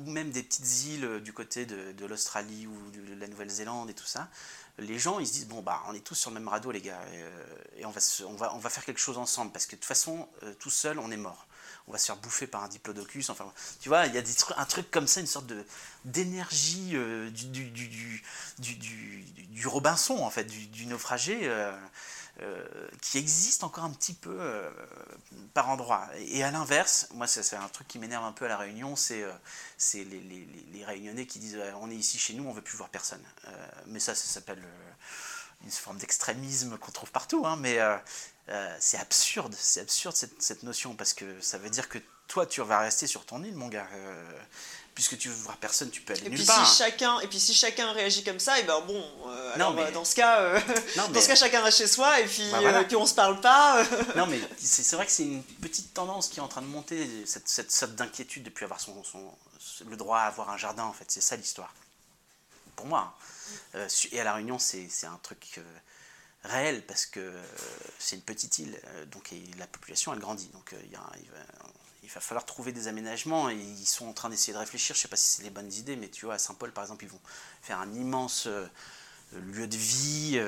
même des petites îles du côté de, l'Australie ou de la Nouvelle-Zélande et tout ça. Les gens, ils se disent bon bah on est tous sur le même radeau les gars et, on va on va on va faire quelque chose ensemble parce que de toute façon euh, tout seul on est mort. On va se faire bouffer par un diplodocus. Enfin, tu vois, il y a des un truc comme ça, une sorte de d'énergie euh, du, du, du, Robinson en fait, du, naufragé. Euh, euh, qui existe encore un petit peu euh, par endroit. Et à l'inverse, moi c'est un truc qui m'énerve un peu à la Réunion, c'est euh, les, les, les, Réunionnais qui disent on est ici chez nous, on veut plus voir personne. mais ça, ça s'appelle une forme d'extrémisme qu'on trouve partout, hein, mais c'est absurde, c'est absurde cette, cette, notion, parce que ça veut dire que toi tu vas rester sur ton île, mon gars puisque tu veux voir personne, tu peux aller et nulle puis part. Si chacun, et puis si chacun réagit comme ça, et ben bon, euh, alors, euh, dans ce cas, euh, dans ce cas, chacun reste chez soi et puis, bah, puis on se parle pas. non mais c'est vrai que c'est une petite tendance qui est en train de monter, cette, cette sorte d'inquiétude depuis avoir son, son, le droit à avoir un jardin en fait, c'est ça l'histoire. Pour moi. Hein. et à la Réunion, c'est un truc réel parce que c'est une petite île, donc la population elle grandit. Donc il, il, va, falloir trouver des aménagements et ils sont en train d'essayer de réfléchir. Je sais pas si c'est les bonnes idées, mais tu vois, à Saint-Paul par exemple, ils vont faire un immense lieu de vie.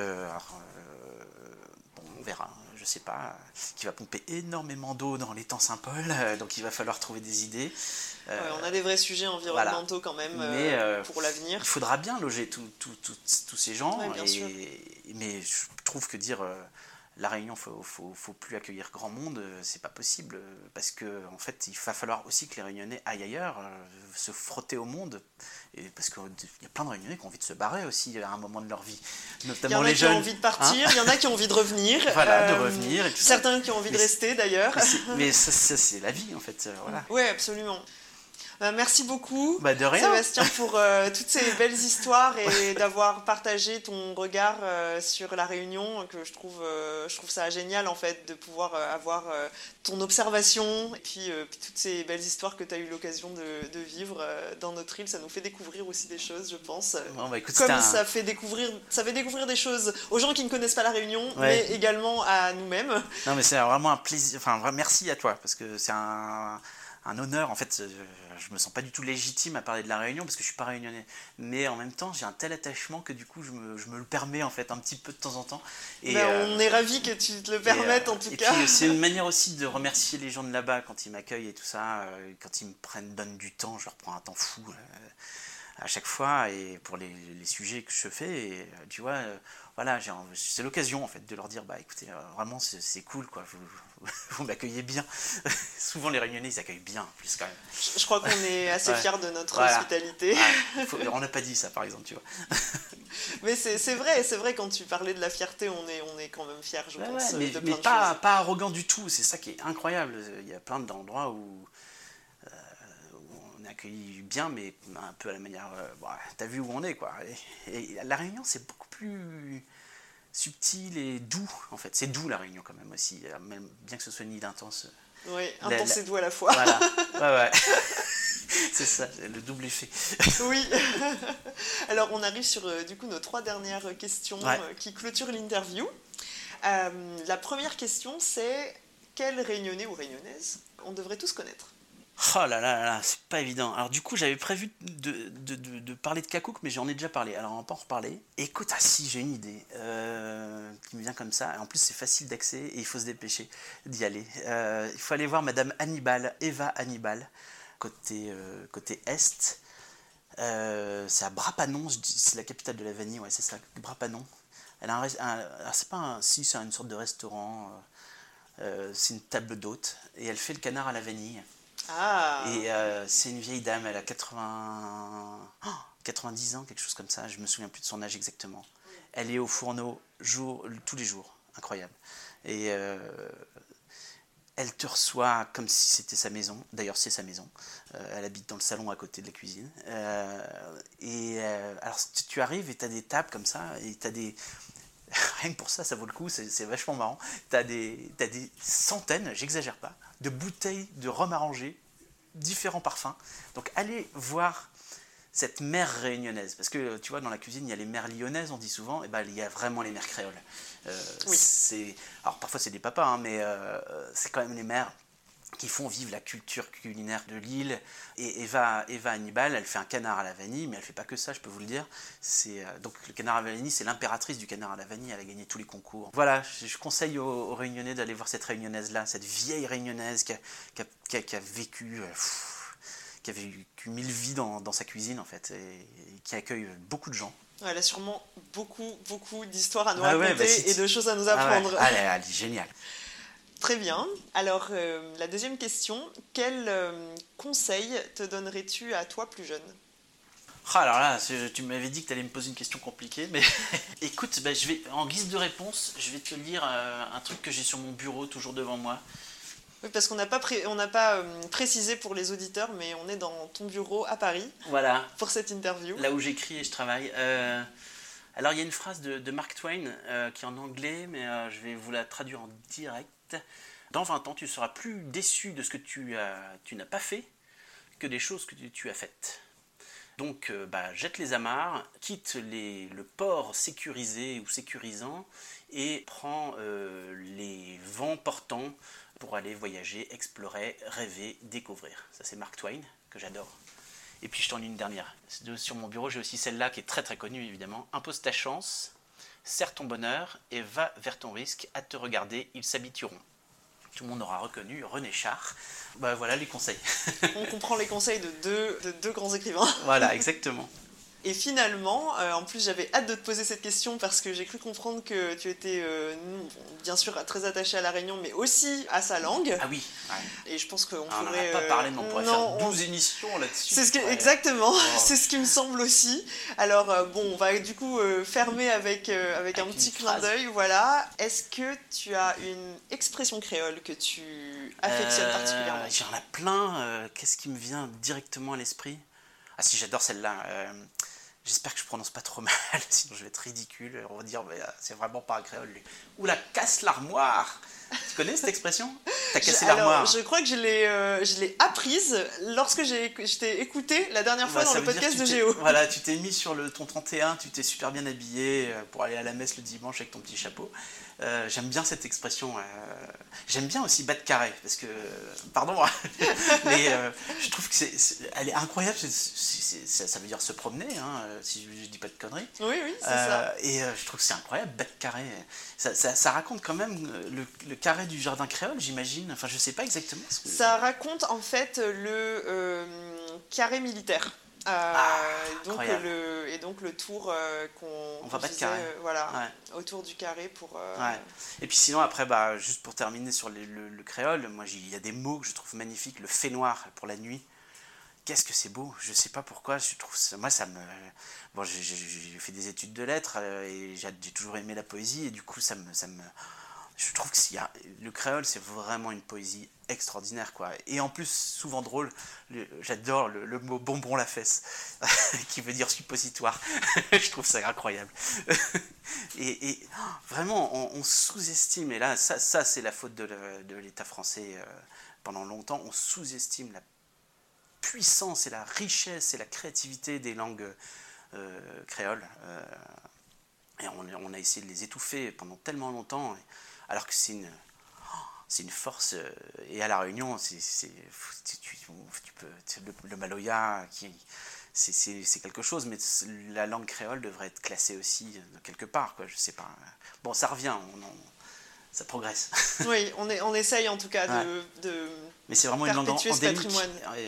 bon, on verra je sais pas, qui va pomper énormément d'eau dans l'étang Saint-Paul, euh, donc il va falloir trouver des idées. Euh, on a des vrais sujets environnementaux quand même euh, pour l'avenir. Il faudra bien loger tous ces gens, mais je trouve que dire la Réunion, faut, faut, faut, plus accueillir grand monde, c'est pas possible, parce que en fait, il va falloir aussi que les Réunionnais aillent ailleurs, se frotter au monde, et parce qu'il y a plein de Réunionnais qui ont envie de se barrer aussi à un moment de leur vie, notamment les jeunes. Il y en a qui ont envie de partir, il y en a qui ont envie de revenir. Voilà, de revenir. certains qui ont envie de rester d'ailleurs. Mais, ça, c'est la vie en fait. Voilà. Oui, absolument. Bah, merci beaucoup, bah, Sébastien, pour euh, toutes ces belles histoires et d'avoir partagé ton regard euh, sur la Réunion, que je trouve, euh, je trouve ça génial en fait de pouvoir avoir ton observation et puis, toutes ces belles histoires que tu as eu l'occasion de, vivre dans notre île. Ça nous fait découvrir aussi des choses, je pense. Bah, Comme ça, fait découvrir, ça fait découvrir des choses aux gens qui ne connaissent pas la Réunion, mais également à nous-mêmes. Non, mais c'est vraiment un plaisir. Enfin, merci à toi parce que c'est un un honneur. En fait, je me sens pas du tout légitime à parler de la Réunion parce que je suis pas réunionnais. Mais en même temps, j'ai un tel attachement que du coup, je me, je me, le permets en fait un petit peu de temps en temps. Et, ben, on euh, est ravis que tu te le permettes en tout et cas. C'est une manière aussi de remercier les gens de là-bas quand ils m'accueillent et tout ça. Euh, quand ils me prennent, donnent du temps, je leur prends un temps fou euh, à chaque fois et pour les, les, sujets que je fais. Et, tu vois, voilà, c'est l'occasion en fait de leur dire bah écoutez, vraiment c'est cool quoi. Vous, vous m'accueillez bien. Souvent, les Réunionnais, ils accueillent bien, plus quand même. Je, crois qu'on est assez fiers de notre hospitalité. on n'a pas dit ça, par exemple, tu vois. mais c'est vrai, c'est vrai, quand tu parlais de la fierté, on est, on est quand même fiers, je pense. mais, pas, pas arrogant du tout, c'est ça qui est incroyable. Il y a plein d'endroits où, euh, accueilli bien, mais un peu à la manière. Euh, T'as vu où on est, quoi. et la Réunion, c'est beaucoup plus subtil et doux, en fait. C'est doux la Réunion quand même aussi, euh, même bien que ce soit une île intense. Oui, intense et doux à la fois. Voilà, ouais, ouais. c'est ça, le double effet. oui. Alors on arrive sur euh, du coup nos trois dernières questions euh, qui clôturent l'interview. la première question c'est quelle réunionnais ou réunionnaise on devrait tous connaître? Oh là là là, c'est pas évident. Alors du coup, j'avais prévu de, parler de Kakouk, mais j'en ai déjà parlé. Alors on va pas en reparler. Écoute, ah si, j'ai une idée euh, qui me vient comme ça. En plus, c'est facile d'accès et il faut se dépêcher d'y aller. Euh, il faut aller voir Madame Hannibal, Eva Hannibal, côté, euh, côté est. c'est à Brapanon, c'est la capitale de la vanille, ouais, c'est ça, Brapanon. Elle a un, c'est pas un, si, c'est une sorte de restaurant. c'est une table d'hôte et elle fait le canard à la vanille. Ah. Et euh, c'est une vieille dame, elle a 80... 90 ans, quelque chose comme ça, je me souviens plus de son âge exactement. Elle est au fourneau tous les jours, incroyable. Et euh, elle te reçoit comme si c'était sa maison. D'ailleurs, c'est sa maison. Euh, elle habite dans le salon à côté de la cuisine. et alors, tu, arrives et tu as des tables comme ça, et tu as des. Rien que pour ça, ça vaut le coup, c'est vachement marrant. Tu as, des centaines, j'exagère pas, de bouteilles de rhum arrangé, différents parfums. Donc allez voir cette mer réunionnaise, parce que tu vois, dans la cuisine, il y a les mers lyonnaises, on dit souvent, et ben il y a vraiment les mers créoles. Euh, oui. Alors parfois c'est des papas, hein, mais euh, c'est quand même les mers qui font vivre la culture culinaire de l'île. Et Eva, Eva Hannibal, elle fait un canard à la vanille, mais elle fait pas que ça, je peux vous le dire. C'est euh, donc le canard à la vanille, c'est l'impératrice du canard à la vanille. Elle a gagné tous les concours. Voilà, je, conseille aux, Réunionnais d'aller voir cette Réunionnaise là, cette vieille Réunionnaise qui a, qui a, vécu. Euh, qui a vécu mille vies dans, sa cuisine en fait, et, qui accueille beaucoup de gens. Elle a sûrement beaucoup, beaucoup d'histoires à nous ah raconter bah, et de choses à nous apprendre. Ah ouais. elle est géniale. Très bien. Alors, euh, la deuxième question, quel euh, conseil te donnerais-tu à toi plus jeune? Ah, alors là, tu m'avais dit que tu allais me poser une question compliquée, mais écoute, bah, je vais, en guise de réponse, je vais te lire euh, un truc que j'ai sur mon bureau, toujours devant moi. Oui, parce qu'on n'a pas, pas précisé pour les auditeurs, mais on est dans ton bureau à Paris. Voilà. Pour cette interview. Là où j'écris et je travaille. alors, il y a une phrase de, de Mark Twain qui est en anglais, mais je vais vous la traduire en direct. Dans 20 ans, tu seras plus déçu de ce que tu, n'as pas fait que des choses que tu, as faites. Donc, euh, bah, jette les amarres, quitte le port sécurisé ou sécurisant et prend les vents portants pour aller voyager, explorer, rêver, découvrir. Ça c'est Mark Twain, que j'adore. Et puis je t'en lis une dernière. Sur mon bureau, j'ai aussi celle-là qui est très très connue évidemment. Impose ta chance, serre ton bonheur et va vers ton risque. À te regarder, ils s'habitueront. Tout le monde aura reconnu René Char. Bah, voilà les conseils. On comprend les conseils de deux, de deux grands écrivains. Voilà, exactement. Et finalement, euh, en plus j'avais hâte de te poser cette question parce que j'ai cru comprendre que tu étais euh, bien sûr très attaché à la Réunion, mais aussi à sa langue. Ah oui. Et je pense qu'on ah, pourrait. On pas parlé, mais on pourrait faire 12 émissions là-dessus. C'est ce exactement, oh. c'est ce qui me semble aussi. Alors euh, bon, on va du coup fermer avec, avec, un petit clin d'œil. Voilà. Est-ce que tu as une expression créole que tu affectionnes particulièrement? J'en ai plein. Qu'est-ce qui me vient directement à l'esprit? Ah si, j'adore celle-là. J'espère que je prononce pas trop mal, sinon je vais être ridicule. On va dire, euh, c'est vraiment pas un créole, lui. Ou la casse l'armoire Tu connais cette expression? T'as cassé l'armoire Je crois que je l'ai, euh, je l'ai apprise lorsque j'ai, je t'ai écouté la dernière fois bah, dans le podcast de Géo. Voilà, tu t'es mis sur le, ton 31, tu t'es super bien habillé euh, pour aller à la messe le dimanche avec ton petit chapeau. Euh, j'aime bien cette expression. Euh, j'aime bien aussi battre carré, parce que, pardon, mais euh, je trouve que c'est, elle est incroyable. ça veut dire se promener, hein, si je, dis pas de conneries. Oui, oui, c'est ça. Et je trouve que c'est incroyable, battre carré. Ça, ça, raconte quand même le, carré du jardin créole, j'imagine. Enfin, je sais pas exactement. Ce que... Ça raconte en fait le carré militaire. Euh, ah, donc le, et donc le tour euh, qu'on on va pas carré. Euh, voilà, autour du carré pour. Et puis sinon après bah juste pour terminer sur le, créole, moi il y a des mots que je trouve magnifiques, le fait noir pour la nuit. Qu'est-ce que c'est beau Je sais pas pourquoi, je trouve ça, moi ça me bon j'ai fait des études de lettres et j'ai toujours aimé la poésie et du coup ça me ça me je trouve que le créole, c'est vraiment une poésie extraordinaire, quoi. Et en plus, souvent drôle, j'adore le, mot bonbon la fesse, qui veut dire suppositoire. je trouve ça incroyable. et, vraiment, on, sous-estime, et là, ça, c'est la faute de l'État français euh, pendant longtemps, on sous-estime la puissance et la richesse et la créativité des langues euh, créoles. Euh, et on, a essayé de les étouffer pendant tellement longtemps alors que c'est une, c'est une force. Euh, et à La Réunion, c'est, tu, peux, le, maloya, qui, c'est, quelque chose, mais la langue créole devrait être classée aussi quelque part, quoi, je sais pas. Bon, ça revient, on, ça progresse. oui, on, est, on essaye en tout cas de, Mais c'est vraiment une langue endémique.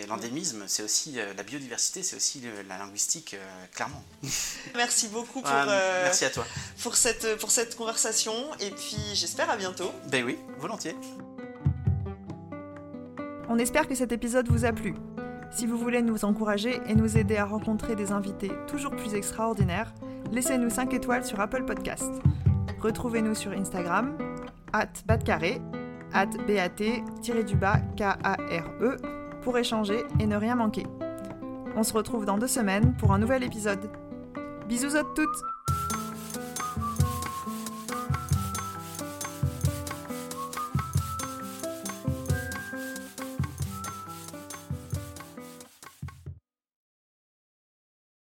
L'endémisme, c'est aussi euh, la biodiversité, c'est aussi la linguistique, euh, clairement. Merci beaucoup pour, euh, merci à toi. pour, cette, pour cette conversation et puis j'espère à bientôt. Ben oui, volontiers. On espère que cet épisode vous a plu. Si vous voulez nous encourager et nous aider à rencontrer des invités toujours plus extraordinaires, laissez-nous 5 étoiles sur Apple Podcast. Retrouvez-nous sur Instagram, at at bat-k-a-r-e, pour échanger et ne rien manquer. On se retrouve dans deux semaines pour un nouvel épisode. Bisous à toutes